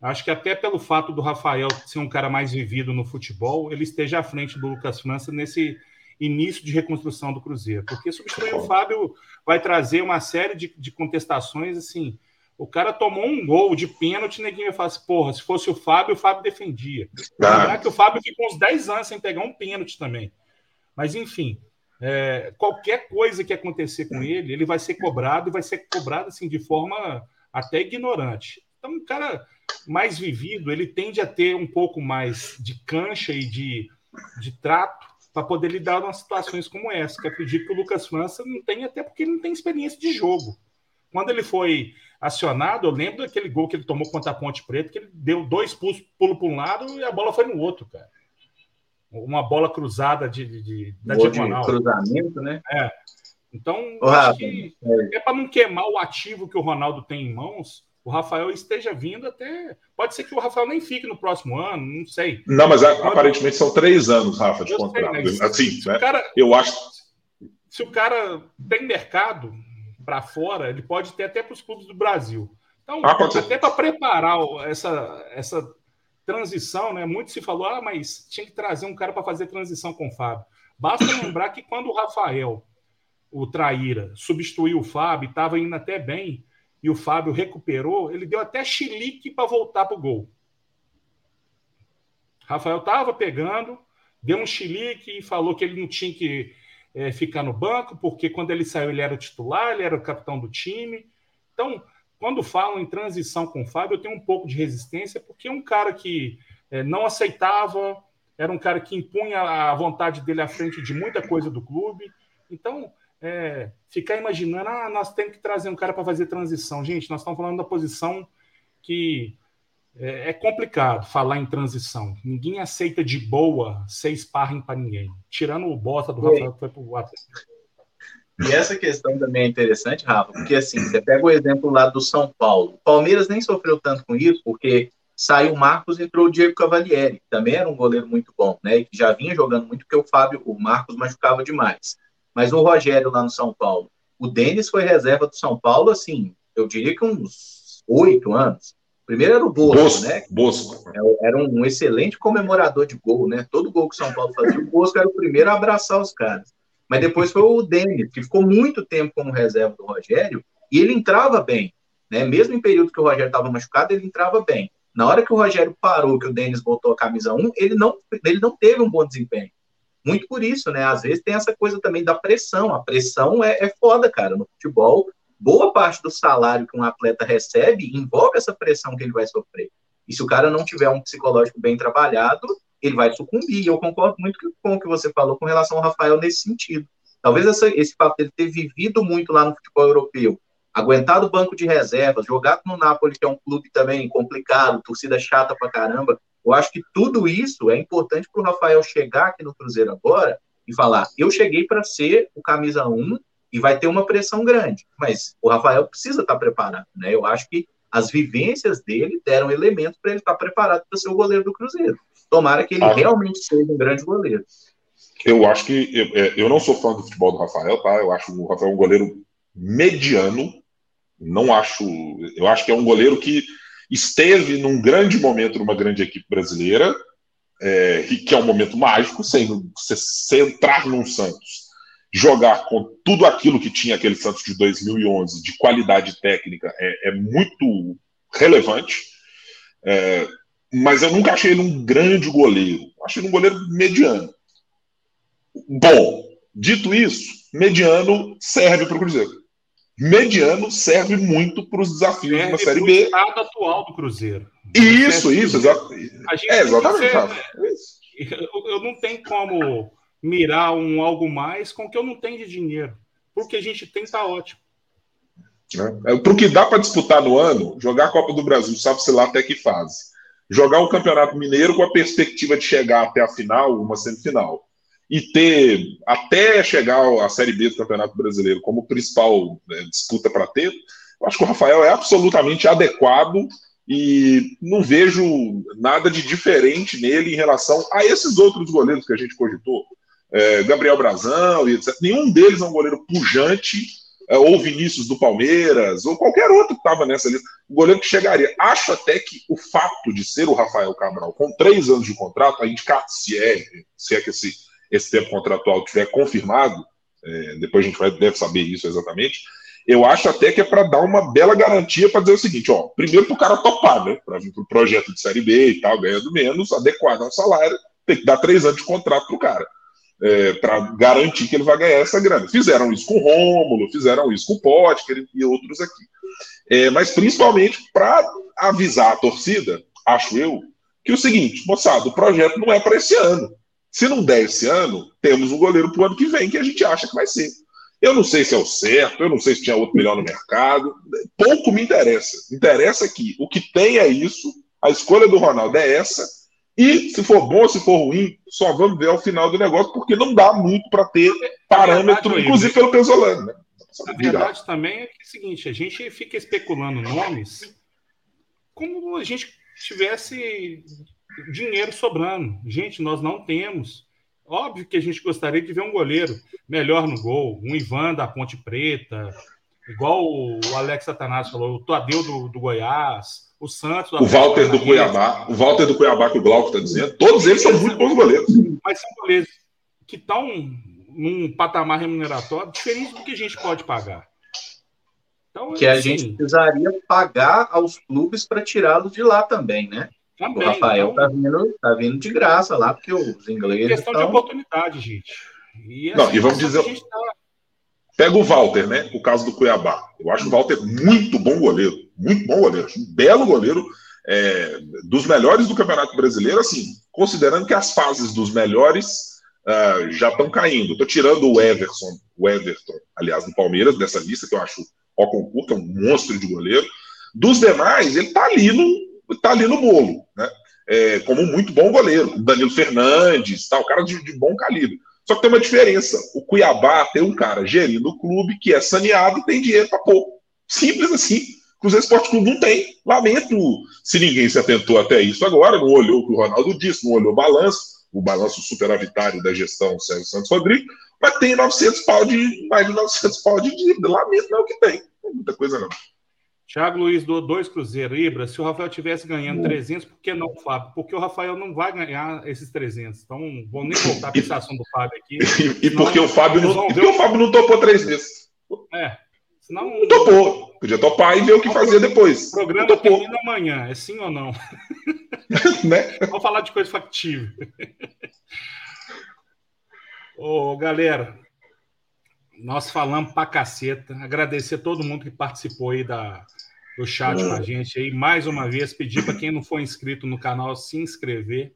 Speaker 1: Acho que até pelo fato do Rafael ser um cara mais vivido no futebol, ele esteja à frente do Lucas França nesse início de reconstrução do Cruzeiro. Porque substituir o Fábio vai trazer uma série de, de contestações assim. O cara tomou um gol de pênalti, ninguém vai falar assim, porra, se fosse o Fábio, o Fábio defendia. Ah. Lembrar que o Fábio ficou uns 10 anos sem pegar um pênalti também. Mas, enfim, é, qualquer coisa que acontecer com ele, ele vai ser cobrado e vai ser cobrado assim, de forma até ignorante. Então, o cara mais vivido, ele tende a ter um pouco mais de cancha e de, de trato para poder lidar com situações como essa, que acredito que o Lucas França não tem, até porque ele não tem experiência de jogo. Quando ele foi acionado, eu lembro daquele gol que ele tomou contra a Ponte Preta, que ele deu dois pulos, pulos para um lado e a bola foi no outro, cara. Uma bola cruzada de, de, de da diagonal.
Speaker 4: De cruzamento, né?
Speaker 1: É. Então, acho que é, é para não queimar o ativo que o Ronaldo tem em mãos, o Rafael esteja vindo até. Pode ser que o Rafael nem fique no próximo ano, não sei.
Speaker 3: Não, mas Quando... aparentemente são três anos, Rafa, de contrato. Sei, né? Assim, né? Cara, eu acho.
Speaker 1: Se o cara tem mercado para fora, ele pode ter até para os clubes do Brasil. Então, ah, até para preparar essa, essa transição, né? Muito se falou, ah, mas tinha que trazer um cara para fazer transição com o Fábio. Basta lembrar que quando o Rafael, o Traíra, substituiu o Fábio, estava indo até bem, e o Fábio recuperou, ele deu até chilique para voltar para o gol. Rafael estava pegando, deu um chilique e falou que ele não tinha que é, ficar no banco, porque quando ele saiu ele era o titular, ele era o capitão do time. Então, quando falam em transição com o Fábio, eu tenho um pouco de resistência, porque é um cara que é, não aceitava, era um cara que impunha a vontade dele à frente de muita coisa do clube. Então, é, ficar imaginando, ah, nós temos que trazer um cara para fazer transição. Gente, nós estamos falando da posição que é, é complicado falar em transição. Ninguém aceita de boa ser sparring para ninguém. Tirando o bota do Rafael que foi para o Atlético.
Speaker 4: E essa questão também é interessante, Rafa, porque assim, você pega o exemplo lá do São Paulo. O Palmeiras nem sofreu tanto com isso, porque saiu o Marcos e entrou o Diego Cavalieri, que também era um goleiro muito bom, né? E que já vinha jogando muito, porque o Fábio, o Marcos machucava demais. Mas o Rogério lá no São Paulo, o Denis foi reserva do São Paulo, assim, eu diria que uns oito anos. Primeiro era o Bosco, Bosco né?
Speaker 3: Bosco.
Speaker 4: É, era um excelente comemorador de gol, né? Todo gol que o São Paulo fazia, o Bosco era o primeiro a abraçar os caras. Mas depois foi o Denis, que ficou muito tempo como reserva do Rogério, e ele entrava bem. Né? Mesmo em período que o Rogério estava machucado, ele entrava bem. Na hora que o Rogério parou, que o Denis botou a camisa 1, ele não, ele não teve um bom desempenho. Muito por isso, né? Às vezes tem essa coisa também da pressão. A pressão é, é foda, cara. No futebol, boa parte do salário que um atleta recebe envolve essa pressão que ele vai sofrer. E se o cara não tiver um psicológico bem trabalhado, ele vai sucumbir. Eu concordo muito com o que você falou com relação ao Rafael nesse sentido. Talvez essa, esse fato dele ter vivido muito lá no futebol europeu, aguentado o banco de reservas, jogado no Napoli, que é um clube também complicado, torcida chata pra caramba. Eu acho que tudo isso é importante para o Rafael chegar aqui no Cruzeiro agora e falar: eu cheguei para ser o camisa 1 e vai ter uma pressão grande. Mas o Rafael precisa estar preparado, né? Eu acho que as vivências dele deram elementos para ele estar preparado para ser o goleiro do Cruzeiro. Tomara que ele ah, realmente seja um grande goleiro.
Speaker 3: Eu acho que eu, é, eu não sou fã do futebol do Rafael, tá? Eu acho o Rafael um goleiro mediano. Não acho. Eu acho que é um goleiro que esteve num grande momento numa grande equipe brasileira, é, que é um momento mágico, sem você entrar num Santos, jogar com tudo aquilo que tinha aquele Santos de 2011, de qualidade técnica, é, é muito relevante. É, mas eu nunca achei ele um grande goleiro. Achei ele um goleiro mediano. Bom, dito isso, mediano serve para o Cruzeiro. Mediano serve muito para os desafios serve da Série B.
Speaker 1: estado atual do Cruzeiro.
Speaker 3: Isso, isso, exato.
Speaker 1: É, exatamente. Ser, eu, eu não tenho como mirar um algo mais com o que eu não tenho de dinheiro. Porque a gente tem, tá ótimo.
Speaker 3: É, para o que dá para disputar no ano, jogar a Copa do Brasil, sabe-se lá até que fase. Jogar o Campeonato Mineiro com a perspectiva de chegar até a final, uma semifinal e ter até chegar à Série B do Campeonato Brasileiro como principal né, disputa para ter, eu acho que o Rafael é absolutamente adequado e não vejo nada de diferente nele em relação a esses outros goleiros que a gente cogitou. É, Gabriel Brazão e etc. Nenhum deles é um goleiro pujante, é, ou Vinícius do Palmeiras, ou qualquer outro que estava nessa lista. O goleiro que chegaria. Acho até que o fato de ser o Rafael Cabral com três anos de contrato, a indicar se é, se é que esse esse tempo contratual tiver confirmado, é, depois a gente vai, deve saber isso exatamente, eu acho até que é para dar uma bela garantia para dizer o seguinte: ó, primeiro para o cara topar, né? Para vir para o projeto de Série B e tal, ganhando menos, adequado ao salário, tem que dar três anos de contrato para o cara. É, para garantir que ele vai ganhar essa grana. Fizeram isso com o Rômulo, fizeram isso com o Potker e outros aqui. É, mas principalmente para avisar a torcida, acho eu, que é o seguinte, moçada, o projeto não é para esse ano. Se não der esse ano, temos um goleiro para o ano que vem que a gente acha que vai ser. Eu não sei se é o certo, eu não sei se tinha outro melhor no mercado. Pouco me interessa. Interessa que o que tem é isso, a escolha do Ronaldo é essa, e se for bom, se for ruim, só vamos ver ao final do negócio, porque não dá muito para ter parâmetro, verdade, inclusive pelo Pesolano. Né?
Speaker 1: A verdade também é que é o seguinte: a gente fica especulando nomes como a gente tivesse dinheiro sobrando. Gente, nós não temos. Óbvio que a gente gostaria de ver um goleiro melhor no gol, um Ivan da Ponte Preta, igual o Alex Satanás falou, o Tadeu do, do Goiás, o Santos.
Speaker 3: O Walter do Cuiabá, o Walter do Cuiabá que o Glauco está dizendo, todos eles são muito bons goleiros.
Speaker 1: Mas são goleiros que estão num patamar remuneratório diferente do que a gente pode pagar.
Speaker 4: Então, que assim, a gente precisaria pagar aos clubes para tirá-los de lá também, né? Também, o Rafael então, tá, vindo, tá vindo de graça lá, porque os ingleses.
Speaker 1: Questão
Speaker 4: de
Speaker 1: oportunidade, gente.
Speaker 3: E, assim, Não, e vamos dizer. Tá... Pega o Walter, né? O caso do Cuiabá. Eu acho o Walter muito bom goleiro. Muito bom goleiro. Um belo goleiro. É, dos melhores do Campeonato Brasileiro, assim, considerando que as fases dos melhores uh, já estão caindo. Estou tirando o Everson, o Everton, aliás, do Palmeiras, dessa lista, que eu acho ó concurso, é um monstro de goleiro. Dos demais, ele está ali no, está ali no bolo, né? É, como um muito bom goleiro, Danilo Fernandes, tal, cara de, de, bom calibre. Só que tem uma diferença: o Cuiabá tem um cara gerindo o clube que é saneado e tem dinheiro para pôr. Simples assim. Cruzeiro Esporte Clube não tem. Lamento se ninguém se atentou até isso agora, não olhou o que o Ronaldo disse, não olhou o balanço, o balanço superavitário da gestão Sérgio Santos Rodrigues, mas tem 900 pau de, mais de 900 pau de dívida. Lamento não é o que tem. Não tem muita coisa não.
Speaker 1: Thiago Luiz do dois Cruzeiro. Ibra, se o Rafael tivesse ganhando 300, por que não, Fábio? Porque o Rafael não vai ganhar esses 300. Então, vou nem voltar para essa ação do Fábio aqui.
Speaker 3: E, e porque o Fábio não, porque o Fábio não topou três vezes.
Speaker 1: É. Senão,
Speaker 3: não topou. Podia topar e ver o que fazia depois.
Speaker 1: O programa termina amanhã, é sim ou não? *laughs*
Speaker 3: né?
Speaker 1: Vamos falar de coisa factível. *laughs* Ô, galera, nós falamos pra caceta. Agradecer a todo mundo que participou aí da, do chat com a gente aí. Mais uma vez, pedir para quem não for inscrito no canal se inscrever.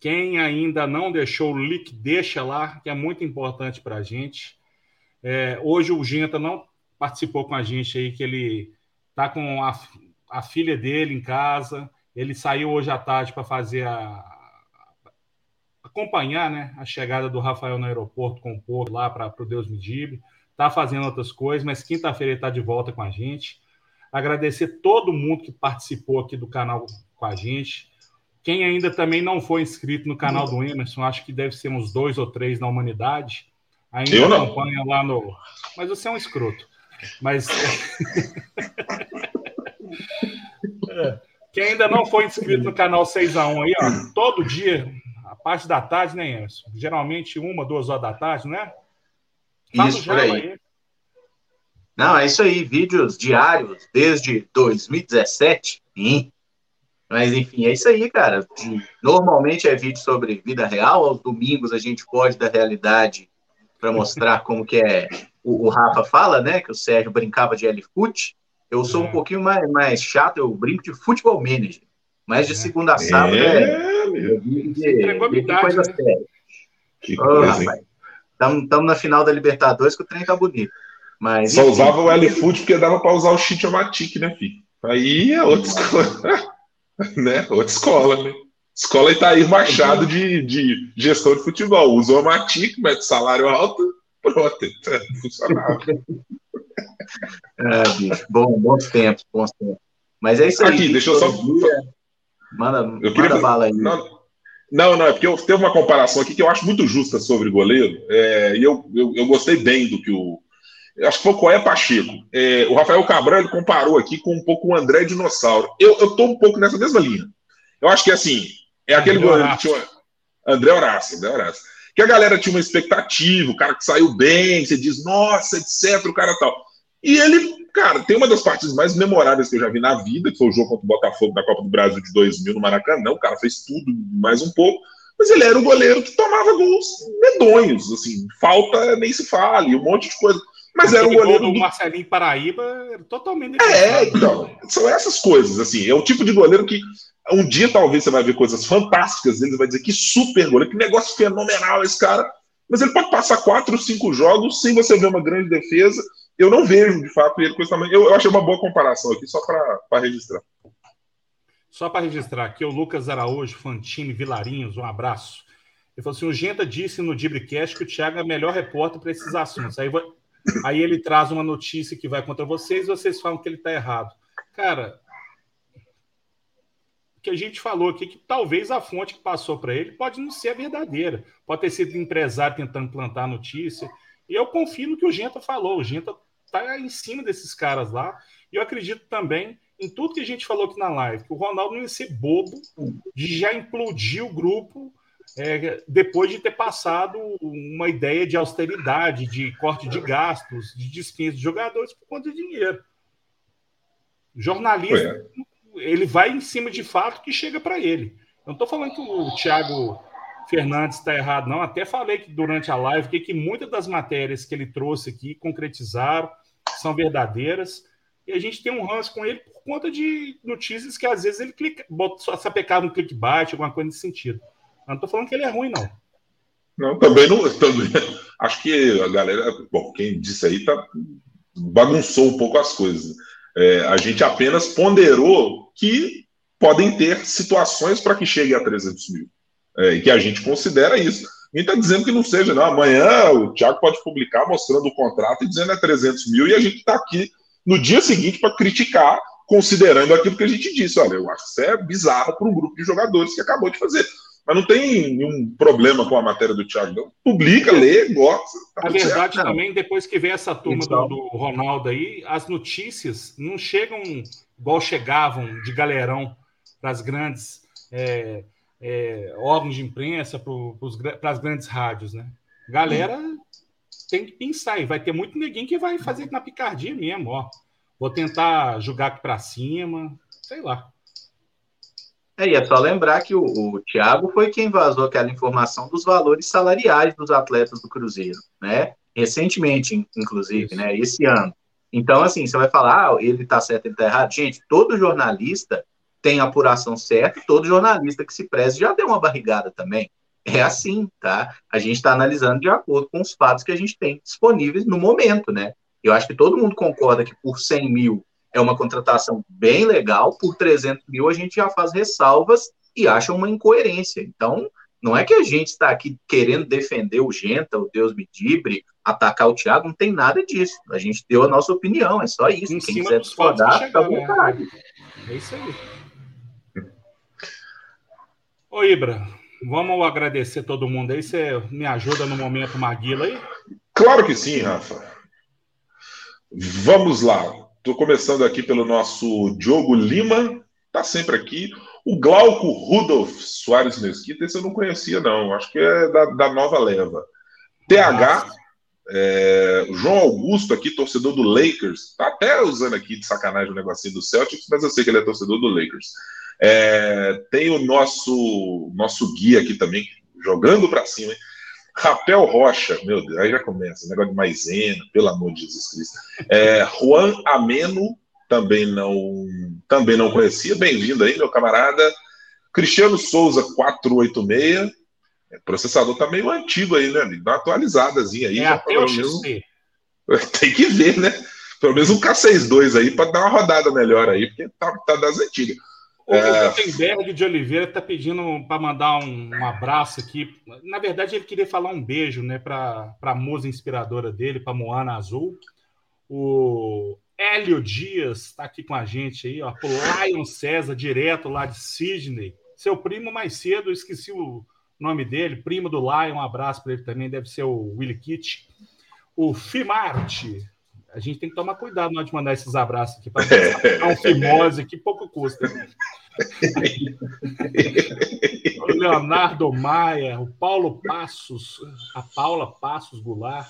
Speaker 1: Quem ainda não deixou o link, deixa lá, que é muito importante para a gente. É, hoje o Genta não participou com a gente aí, que ele tá com a, a filha dele em casa. Ele saiu hoje à tarde para fazer a, acompanhar né, a chegada do Rafael no aeroporto com o povo lá para o Deus Medibe. Está fazendo outras coisas, mas quinta-feira ele está de volta com a gente. Agradecer todo mundo que participou aqui do canal com a gente. Quem ainda também não foi inscrito no canal do Emerson, acho que deve ser uns dois ou três na humanidade. Ainda acompanha lá no. Mas você é um escroto. Mas. *laughs* É. Quem ainda não foi inscrito no canal 6x1 aí, ó, todo dia, a parte da tarde, né, Emerson? Geralmente uma, duas horas da tarde, né?
Speaker 4: Isso, por aí. Não, é isso aí, vídeos diários desde 2017. Sim. Mas enfim, é isso aí, cara. Normalmente é vídeo sobre vida real. Aos domingos a gente pode da realidade para mostrar como que é. O, o, Rafa fala, né? Que o Sérgio brincava de L-Foot. Eu sou é. um pouquinho mais, mais chato, eu brinco de futebol manager. Mas de segunda a sábado é. é de, de, de coisa né? séria. Que coisa, Estamos na final da Libertadores que o trem tá bonito. Mas,
Speaker 3: Só enfim, usava o L-Foot porque dava para usar o Chitomatic, né, filho? Aí é outra escola. *laughs* né? Outra escola, né? Escola Itair Machado de, de gestão de futebol. Usou a Matic, mete salário alto, pronto. Funcionava. *laughs*
Speaker 4: é, bicho, bom, bons tempos, bons tempos. Mas é isso aí.
Speaker 3: Aqui, deixa eu só.
Speaker 4: Manda, eu queria... manda bala aí.
Speaker 3: Não, não, não, é porque eu, teve uma comparação aqui que eu acho muito justa sobre goleiro, é, e eu, eu, eu, gostei bem do que o. Acho que foi o Coé Pacheco. É, o Rafael Cabral ele comparou aqui com um pouco o André Dinossauro. Eu, eu tô um pouco nessa mesma linha. Eu acho que assim, é aquele André goleiro que tinha. André Horácio, André Horácio. Que a galera tinha uma expectativa, o cara que saiu bem, você diz, nossa, etc, o cara tal. E ele, cara, tem uma das partes mais memoráveis que eu já vi na vida, que foi o jogo contra o Botafogo da Copa do Brasil de 2000 no Maracanã. O cara fez tudo, mais um pouco. Mas ele era um goleiro que tomava gols medonhos, assim, falta nem se fale, um monte de coisa. Mas era um goleiro.
Speaker 1: do Marcelinho Paraíba totalmente.
Speaker 3: É, então, são essas coisas, assim. É o tipo de goleiro que um dia talvez você vai ver coisas fantásticas dele, vai dizer que super goleiro, que negócio fenomenal esse cara. Mas ele pode passar quatro, cinco jogos sem você ver uma grande defesa eu não vejo, de fato, ele com esse tamanho. Eu, eu achei uma boa comparação aqui, só para registrar.
Speaker 1: Só para registrar aqui, o Lucas Araújo, Fantini, Vilarinhos, um abraço. Ele falou assim: o Genta disse no Dibricast que o Thiago é melhor repórter para esses assuntos. Aí, aí ele traz uma notícia que vai contra vocês e vocês falam que ele está errado. Cara, que a gente falou aqui que talvez a fonte que passou para ele pode não ser a verdadeira. Pode ter sido empresário tentando plantar notícia. E eu confio no que o Genta falou. O Genta tá em cima desses caras lá. E eu acredito também em tudo que a gente falou aqui na live, que o Ronaldo não ia ser bobo de já implodir o grupo é, depois de ter passado uma ideia de austeridade, de corte de gastos, de dispensa de jogadores por conta de dinheiro. O jornalismo, ele vai em cima de fato que chega para ele. Eu não estou falando que o Thiago Fernandes está errado, não. Até falei que durante a live que, que muitas das matérias que ele trouxe aqui concretizaram, são verdadeiras. E a gente tem um ranço com ele por conta de notícias que às vezes ele clica, bota, sapecava um clickbait, alguma coisa nesse sentido. Eu não estou falando que ele é ruim, não.
Speaker 3: Não, também não. Também, acho que a galera. Bom, quem disse aí tá, bagunçou um pouco as coisas. É, a gente apenas ponderou que podem ter situações para que chegue a 300 mil. É, e que a gente considera isso. Ninguém está dizendo que não seja, não. Amanhã o Thiago pode publicar mostrando o contrato e dizendo é 300 mil, e a gente está aqui no dia seguinte para criticar, considerando aquilo que a gente disse. Olha, eu acho que isso é bizarro para um grupo de jogadores que acabou de fazer. Mas não tem nenhum problema com a matéria do Thiago, não. Publica, lê, gosta.
Speaker 1: Tá a verdade certo, também, depois que vem essa turma do, do, Ronaldo aí, as notícias não chegam igual chegavam de galerão para as grandes é, é, órgãos de imprensa, para as grandes rádios, né? Galera tem que pensar, e vai ter muito neguinho que vai fazer na picardia mesmo, ó. Vou tentar jogar aqui para cima, sei lá.
Speaker 4: É, e é só lembrar que o, o Thiago foi quem vazou aquela informação dos valores salariais dos atletas do Cruzeiro, né? Recentemente, inclusive, Isso. né? Esse ano. Então, assim, você vai falar, ah, ele tá certo, ele tá errado. Gente, todo jornalista tem apuração certa, todo jornalista que se preze já deu uma barrigada também. É assim, tá? A gente está analisando de acordo com os fatos que a gente tem disponíveis no momento, né? Eu acho que todo mundo concorda que por 100 mil é uma contratação bem legal, por 300 mil a gente já faz ressalvas e acha uma incoerência. Então, não é que a gente está aqui querendo defender o Genta, o Deus me dibre, atacar o Thiago, não tem nada disso. A gente deu a nossa opinião, é só isso. Em Quem quiser discordar, fica à né? vontade.
Speaker 1: É isso aí. Ô, Ibra, vamos agradecer todo mundo aí. Você me ajuda no momento Maguila aí?
Speaker 3: Claro que sim, Rafa. Vamos lá. Estou começando aqui pelo nosso Diogo Lima, está sempre aqui. O Glauco Rudolf Soares Mesquita, esse eu não conhecia, não. Acho que é da, da nova leva. TH, é, João Augusto aqui, torcedor do Lakers. Tá até usando aqui de sacanagem o negocinho do Celtics, mas eu sei que ele é torcedor do Lakers. É, tem o nosso, nosso guia aqui também, jogando para cima, hein? Rapel Rocha, meu Deus, aí já começa, negócio de maisena, pelo amor de Jesus Cristo. É, Juan Ameno, também não, também não conhecia, bem-vindo aí, meu camarada. Cristiano Souza, 486, é, processador tá meio antigo aí, né? Dá uma atualizadazinha aí. É até o XP. *laughs* Tem que ver, né? Pelo menos um K62 aí para dar uma rodada melhor aí, porque tá, tá das antigas.
Speaker 1: O é... Gutenberg de Oliveira está pedindo para mandar um, um, abraço aqui. Na verdade, ele queria falar um beijo né, para a musa inspiradora dele, para Moana Azul. O Hélio Dias está aqui com a gente aí, ó. O Lion César, direto lá de Sydney. Seu primo mais cedo, esqueci o nome dele, primo do Lion, um abraço para ele também, deve ser o Willy Kitt. O Fimarte, a gente tem que tomar cuidado na hora de mandar esses abraços aqui para *laughs* um fimose que pouco custa. O Leonardo Maia, o Paulo Passos, a Paula Passos Goulart.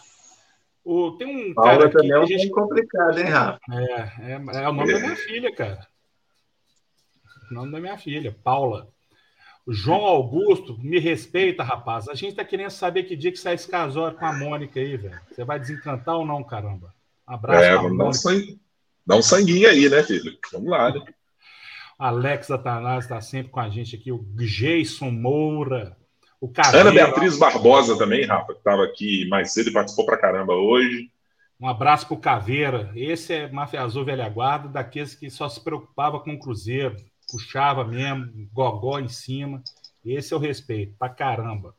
Speaker 1: O, tem um
Speaker 4: Paula cara também é um gente... complicado, hein, Rafa?
Speaker 1: É, é, é o nome é. da minha filha, cara. O nome da minha filha, Paula. O João Augusto, me respeita, rapaz. A gente tá querendo saber que dia que sai esse casório com a Mônica aí, velho. Você vai desencantar ou não, caramba?
Speaker 3: Abraço. É, vamos dar um, sangue, dar um sanguinho aí, né, filho? Vamos lá, né?
Speaker 1: Alex Atanás está sempre com a gente aqui, o Jason Moura, o
Speaker 3: Caveira, Ana Beatriz Barbosa também, Rafa, que estava aqui mais cedo e participou pra caramba hoje.
Speaker 1: Um abraço pro Caveira. Esse é Mafia Azul Velha Guarda, daqueles que só se preocupava com o Cruzeiro, puxava mesmo, gogó em cima. Esse é o respeito, pra caramba.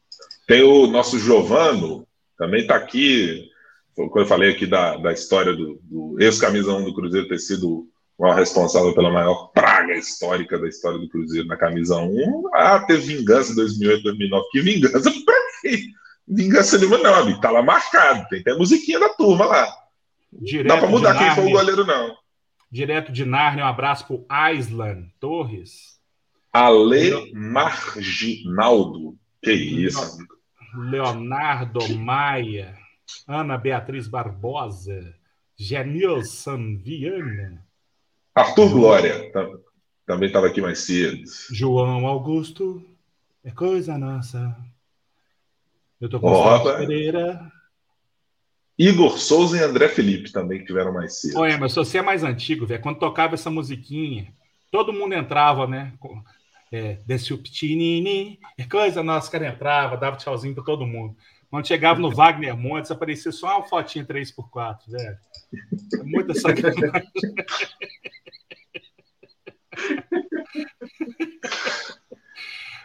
Speaker 3: Tem o nosso Giovano, também está aqui, quando eu falei aqui da, da história do, do ex-camisa 1 do Cruzeiro ter sido o responsável pela maior praga histórica da história do Cruzeiro na camisa 1. Ah, teve vingança em 2008, 2009. Que vingança? *laughs* Pra quê? Vingança nenhuma não, amigo. Tá lá marcado. Tem até a musiquinha da turma lá. Direto Dá pra mudar quem foi o goleiro, não.
Speaker 1: Direto de Narnia, um abraço pro Aislan Torres.
Speaker 3: Ale Marginaldo. Que isso, amigo.
Speaker 1: Leonardo Maia. Ana Beatriz Barbosa. Genilson Viana.
Speaker 3: Arthur Glória também estava aqui mais cedo.
Speaker 1: João Augusto, é coisa nossa. Eu tô com oh, Pereira.
Speaker 3: Igor Souza e André Felipe também tiveram mais cedo.
Speaker 1: Oi, mas você é mais antigo, velho. Quando tocava essa musiquinha, todo mundo entrava, né? É, Desce o Pitinini, é coisa nossa, cara entrava, dava tchauzinho para todo mundo. Quando chegava no Wagner Montes, aparecia só uma fotinha 3x4, velho. É muita sacanagem. *laughs*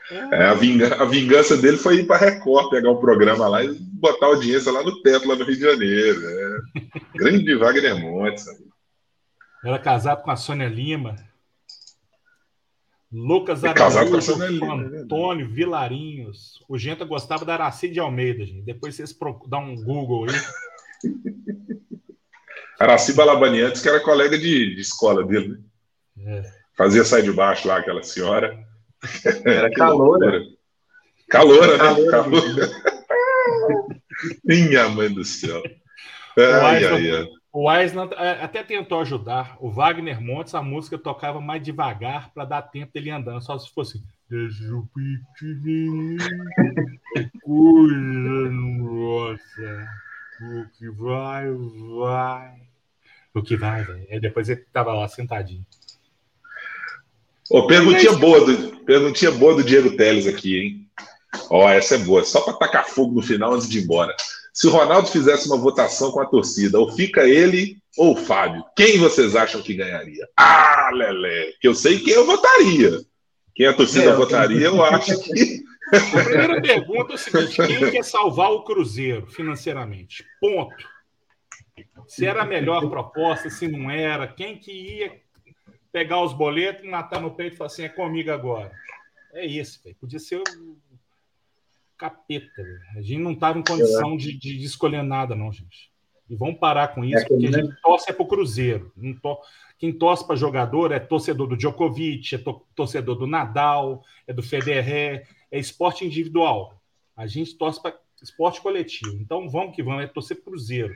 Speaker 3: É, a, vingança, a, vingança, dele foi ir para Record, pegar um programa lá e botar audiência lá no teto, lá no Rio de Janeiro. É. Grande Wagner Montes.
Speaker 1: Era casado com a Sônia Lima. Lucas Araújo,
Speaker 3: né?
Speaker 1: Antônio Vilarinhos. O Genta gostava da Araci de Almeida, gente. Depois vocês proc- dão um Google aí. *laughs*
Speaker 3: Araci Balabaniantes, que era colega de, de escola dele, né?
Speaker 1: É.
Speaker 3: Fazia sair de baixo lá, aquela senhora.
Speaker 4: Era *laughs*
Speaker 3: Que
Speaker 4: caloura.
Speaker 3: Caloura, né?
Speaker 4: Caloura. *laughs*
Speaker 3: Minha mãe do céu. Ai, ai, ai.
Speaker 1: O Aislan é, até tentou ajudar. O Wagner Montes, a música tocava mais devagar para dar tempo dele andando. Só se fosse. *laughs* Coisa nossa. O que vai, vai. O que vai, velho. Aí depois ele tava lá sentadinho.
Speaker 3: Ô, perguntinha boa, do, perguntinha boa do Diego Teles aqui, hein? Ó, essa é boa. Só para tacar fogo no final antes de ir embora. Se o Ronaldo fizesse uma votação com a torcida, ou fica ele ou o Fábio, quem vocês acham que ganharia? Ah, Lelé, que eu sei quem eu votaria. Quem a torcida
Speaker 4: É, eu
Speaker 3: votaria, eu acho que.
Speaker 1: A primeira pergunta é o seguinte: quem quer salvar o Cruzeiro financeiramente? Ponto. Se era a melhor proposta, se não era, quem que ia pegar os boletos, matar no peito e falar assim: é comigo agora? É isso, velho. Podia ser o capeta, velho. A gente não estava em condição de, de escolher nada, não, gente. E vamos parar com isso,
Speaker 4: É
Speaker 1: porque a gente torce é pro Cruzeiro. Não to... Quem torce para jogador é torcedor do Djokovic, é to- torcedor do Nadal, é do Federer, é esporte individual. A gente torce para esporte coletivo. Então vamos que vamos, é torcer Cruzeiro.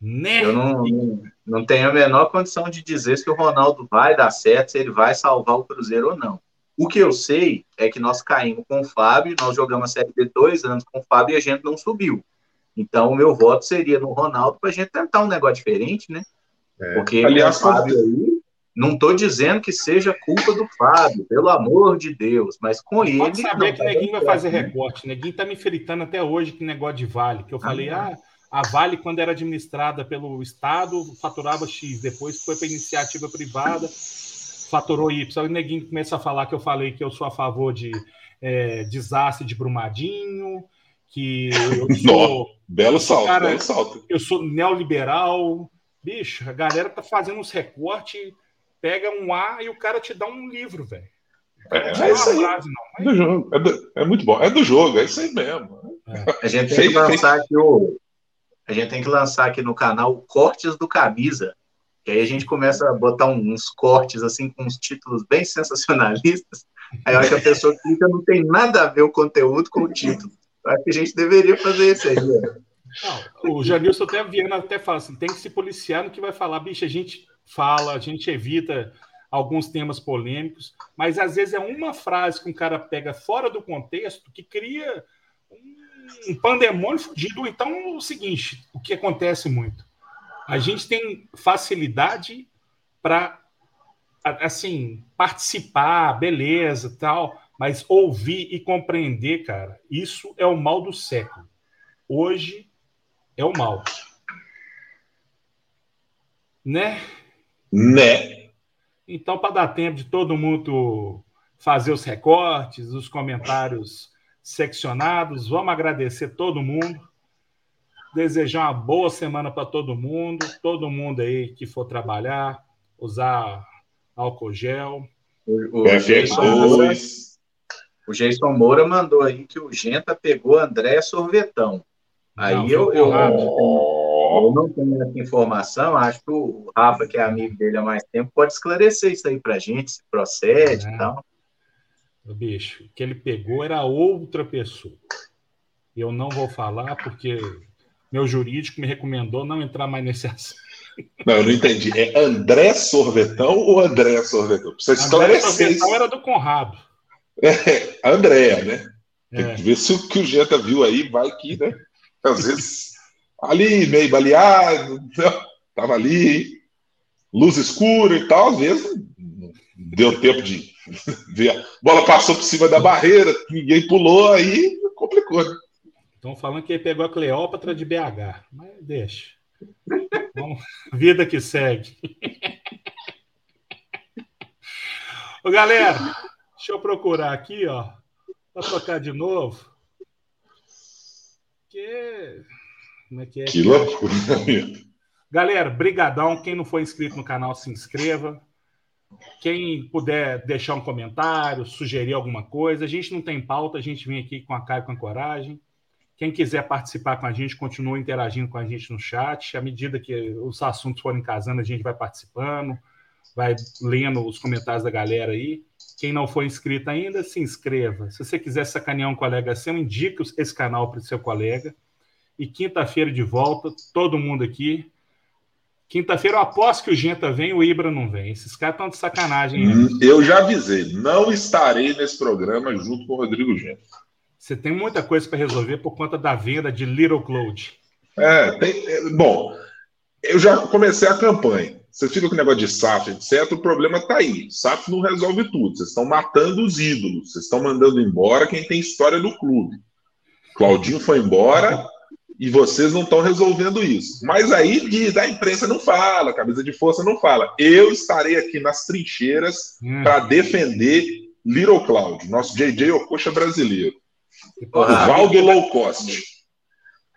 Speaker 1: Né?
Speaker 4: Eu não, não tenho a menor condição de dizer se o Ronaldo vai dar certo, se ele vai salvar o Cruzeiro ou não. O que eu sei é que nós caímos com o Fábio, nós jogamos a Série B dois anos com o Fábio e a gente não subiu. Então, o meu voto seria no Ronaldo para a gente tentar um negócio diferente, né?
Speaker 3: É.
Speaker 4: Porque
Speaker 3: Aliás,
Speaker 4: o Fábio aí, não estou dizendo que seja culpa do Fábio, pelo amor de Deus, mas com ele.
Speaker 1: Pode saber
Speaker 4: não
Speaker 1: que
Speaker 4: tá
Speaker 1: Neguinho vai fazer
Speaker 4: né?
Speaker 1: recorte. Neguinho tá me fritando até hoje que negócio de Vale. Que eu falei,
Speaker 4: Ah,
Speaker 1: ah, a Vale, quando era administrada pelo Estado, faturava X. Depois foi para iniciativa privada, faturou Y. Aí o Neguinho começa a falar que eu falei que eu sou a favor de é, desastre de Brumadinho, que eu *laughs* sou,
Speaker 3: Belo salto,
Speaker 1: Cara,
Speaker 3: belo salto.
Speaker 1: eu sou neoliberal. Bicho, a galera tá fazendo uns recortes, pega um A e o cara te dá um livro, velho.
Speaker 3: É,
Speaker 1: Não
Speaker 3: é isso aí.
Speaker 1: uma frase, não.
Speaker 3: É do jogo. É, do- é muito bom. É do jogo, é isso aí mesmo.
Speaker 4: A gente tem
Speaker 3: Fez-
Speaker 4: que lançar aqui o. A gente tem que lançar aqui no canal o Cortes do Camisa. Que aí a gente começa a botar uns cortes assim com uns títulos bem sensacionalistas. Aí a hora que a pessoa clica, não tem nada a ver o conteúdo com o título. Eu Acho que a gente deveria fazer isso aí. né?
Speaker 1: Não, o Janilson até Viana até fala assim: tem que se policiar no que vai falar. Bicho, a gente fala, a gente evita alguns temas polêmicos, mas às vezes é uma frase que um cara pega fora do contexto que cria um, um pandemônio fudido. Então, é o seguinte: o que acontece muito? A gente tem facilidade para assim participar, beleza, tal, mas ouvir e compreender, cara, isso é o mal do século. Hoje é o mal. Né?
Speaker 3: Né?
Speaker 1: Então, para dar tempo de todo mundo fazer os recortes, os comentários seccionados, vamos agradecer todo mundo. Desejar uma boa semana para todo mundo, todo mundo aí que for trabalhar, usar álcool gel.
Speaker 4: O, o, Jason Moura,
Speaker 3: FX2.
Speaker 4: o Jason Moura mandou aí que o Genta pegou André Sorvetão. Aí
Speaker 1: Não,
Speaker 4: eu, eu, eu não tenho essa informação, acho que o Rafa, que é amigo dele há mais tempo, pode esclarecer isso aí pra gente, se procede
Speaker 1: É.
Speaker 4: e tal.
Speaker 1: O bicho, o que ele pegou era outra pessoa. Eu não vou falar porque meu jurídico me recomendou não entrar mais nesse *laughs* assunto.
Speaker 3: Não, eu não entendi. É André Sorvetão ou André Sorvetão? Precisa
Speaker 1: André
Speaker 3: esclarecer.
Speaker 1: Sorvetão era do Conrado.
Speaker 3: É, Andréa, né? Tem
Speaker 1: É.
Speaker 3: que ver se o que o Jeta viu aí vai que, né? Às vezes, ali, meio baleado, tava ali, luz escura e tal, às vezes deu tempo de *laughs* ver. A bola passou por cima da barreira, ninguém pulou, aí complicou, né?
Speaker 1: Estão falando que ele pegou a Cleópatra de BH. Mas deixa. Vamos, *laughs* vida que segue. Ô, galera, deixa eu procurar aqui, ó. Para tocar de novo. Que... Como é que é?
Speaker 3: Que loucura.
Speaker 1: Galera, brigadão. Quem não for inscrito no canal, se inscreva. Quem puder deixar um comentário, sugerir alguma coisa, a gente não tem pauta, a gente vem aqui com a cara e com a coragem. Quem quiser participar com a gente, continua interagindo com a gente no chat. À medida que os assuntos forem casando, a gente vai participando, vai lendo os comentários da galera aí. Quem não for inscrito ainda, se inscreva. Se você quiser sacanear um colega seu, indique esse canal para o seu colega. E quinta-feira de volta, todo mundo aqui. Quinta-feira eu aposto que o Genta vem o Ibra não vem. Esses caras estão de sacanagem.
Speaker 3: Hum, eu já avisei, não estarei nesse programa junto com o Rodrigo Genta.
Speaker 1: Você tem muita coisa para resolver por conta da venda de Little Cloud.
Speaker 3: É, tem, é, bom, eu já comecei a campanha. Você fica com o negócio de SAF, etc. O problema está aí. SAF não resolve tudo. Vocês estão matando os ídolos. Vocês estão mandando embora quem tem história no clube. Claudinho foi embora e vocês não estão resolvendo isso. Mas aí diz, a imprensa não fala, a camisa de força não fala. Eu estarei aqui nas trincheiras hum. para defender Little Cloud, nosso JJ Ocoxa brasileiro.
Speaker 4: Valdo Low Cost.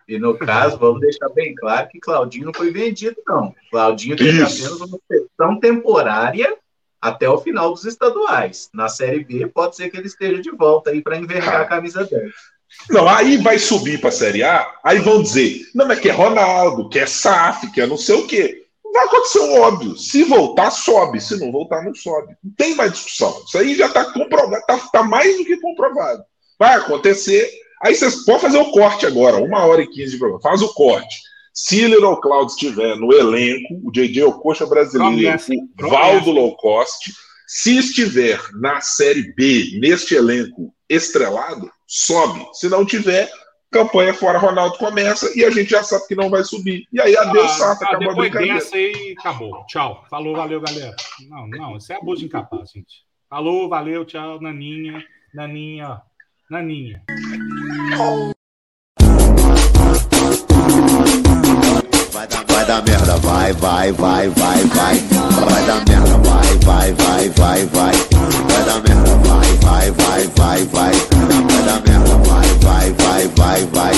Speaker 4: E no caso, vamos deixar bem claro que Claudinho não foi vendido, não. Claudinho teve Isso. apenas uma sessão temporária até o final dos estaduais. Na Série B, pode ser que ele esteja de volta aí para envergar a camisa dele.
Speaker 3: Não, aí vai subir para a Série A, aí vão dizer, não, mas que é Ronaldo, que é SAF, que é não sei o quê. Vai acontecer o óbvio. Se voltar, sobe. Se não voltar, não sobe. Não tem mais discussão. Isso aí já está comprovado, está tá mais do que comprovado. Vai acontecer. Aí vocês podem fazer o corte agora, uma hora e quinze de programa. Faz o corte. Se Little Cloud estiver no elenco, o JJ Ocoxa brasileiro, o Valdo Low Cost, se estiver na Série B, neste elenco estrelado, sobe. Se não tiver, campanha fora Ronaldo começa e a gente já sabe que não vai subir. E aí, adeus, ah, Sata,
Speaker 1: ah, acabou a brincadeira. Dessa aí, acabou. Tchau. Falou, valeu, galera. Não, não, isso é abuso de incapaz, gente. Falou, valeu, tchau, Naninha. Naninha, Naninha.
Speaker 2: Vai dar, vai dar merda, vai, vai, vai, vai, vai. Vai dar merda, vai, vai, vai, vai, vai. Vai dar merda, vai, vai, vai, vai, vai. Vai dar merda, vai, vai, vai, vai, vai.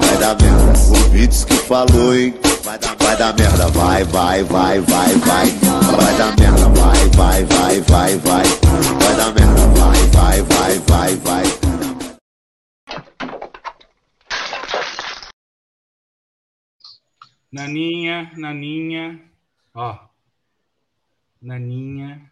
Speaker 2: Vai dar merda. O Beats que falou, hein? Vai dar, vai dar merda, vai, vai, vai, vai, vai. Vai dar merda, vai, vai, vai, vai, vai. Vai dar merda, vai, vai, vai, vai, vai.
Speaker 1: Naninha, Naninha, ó. Naninha.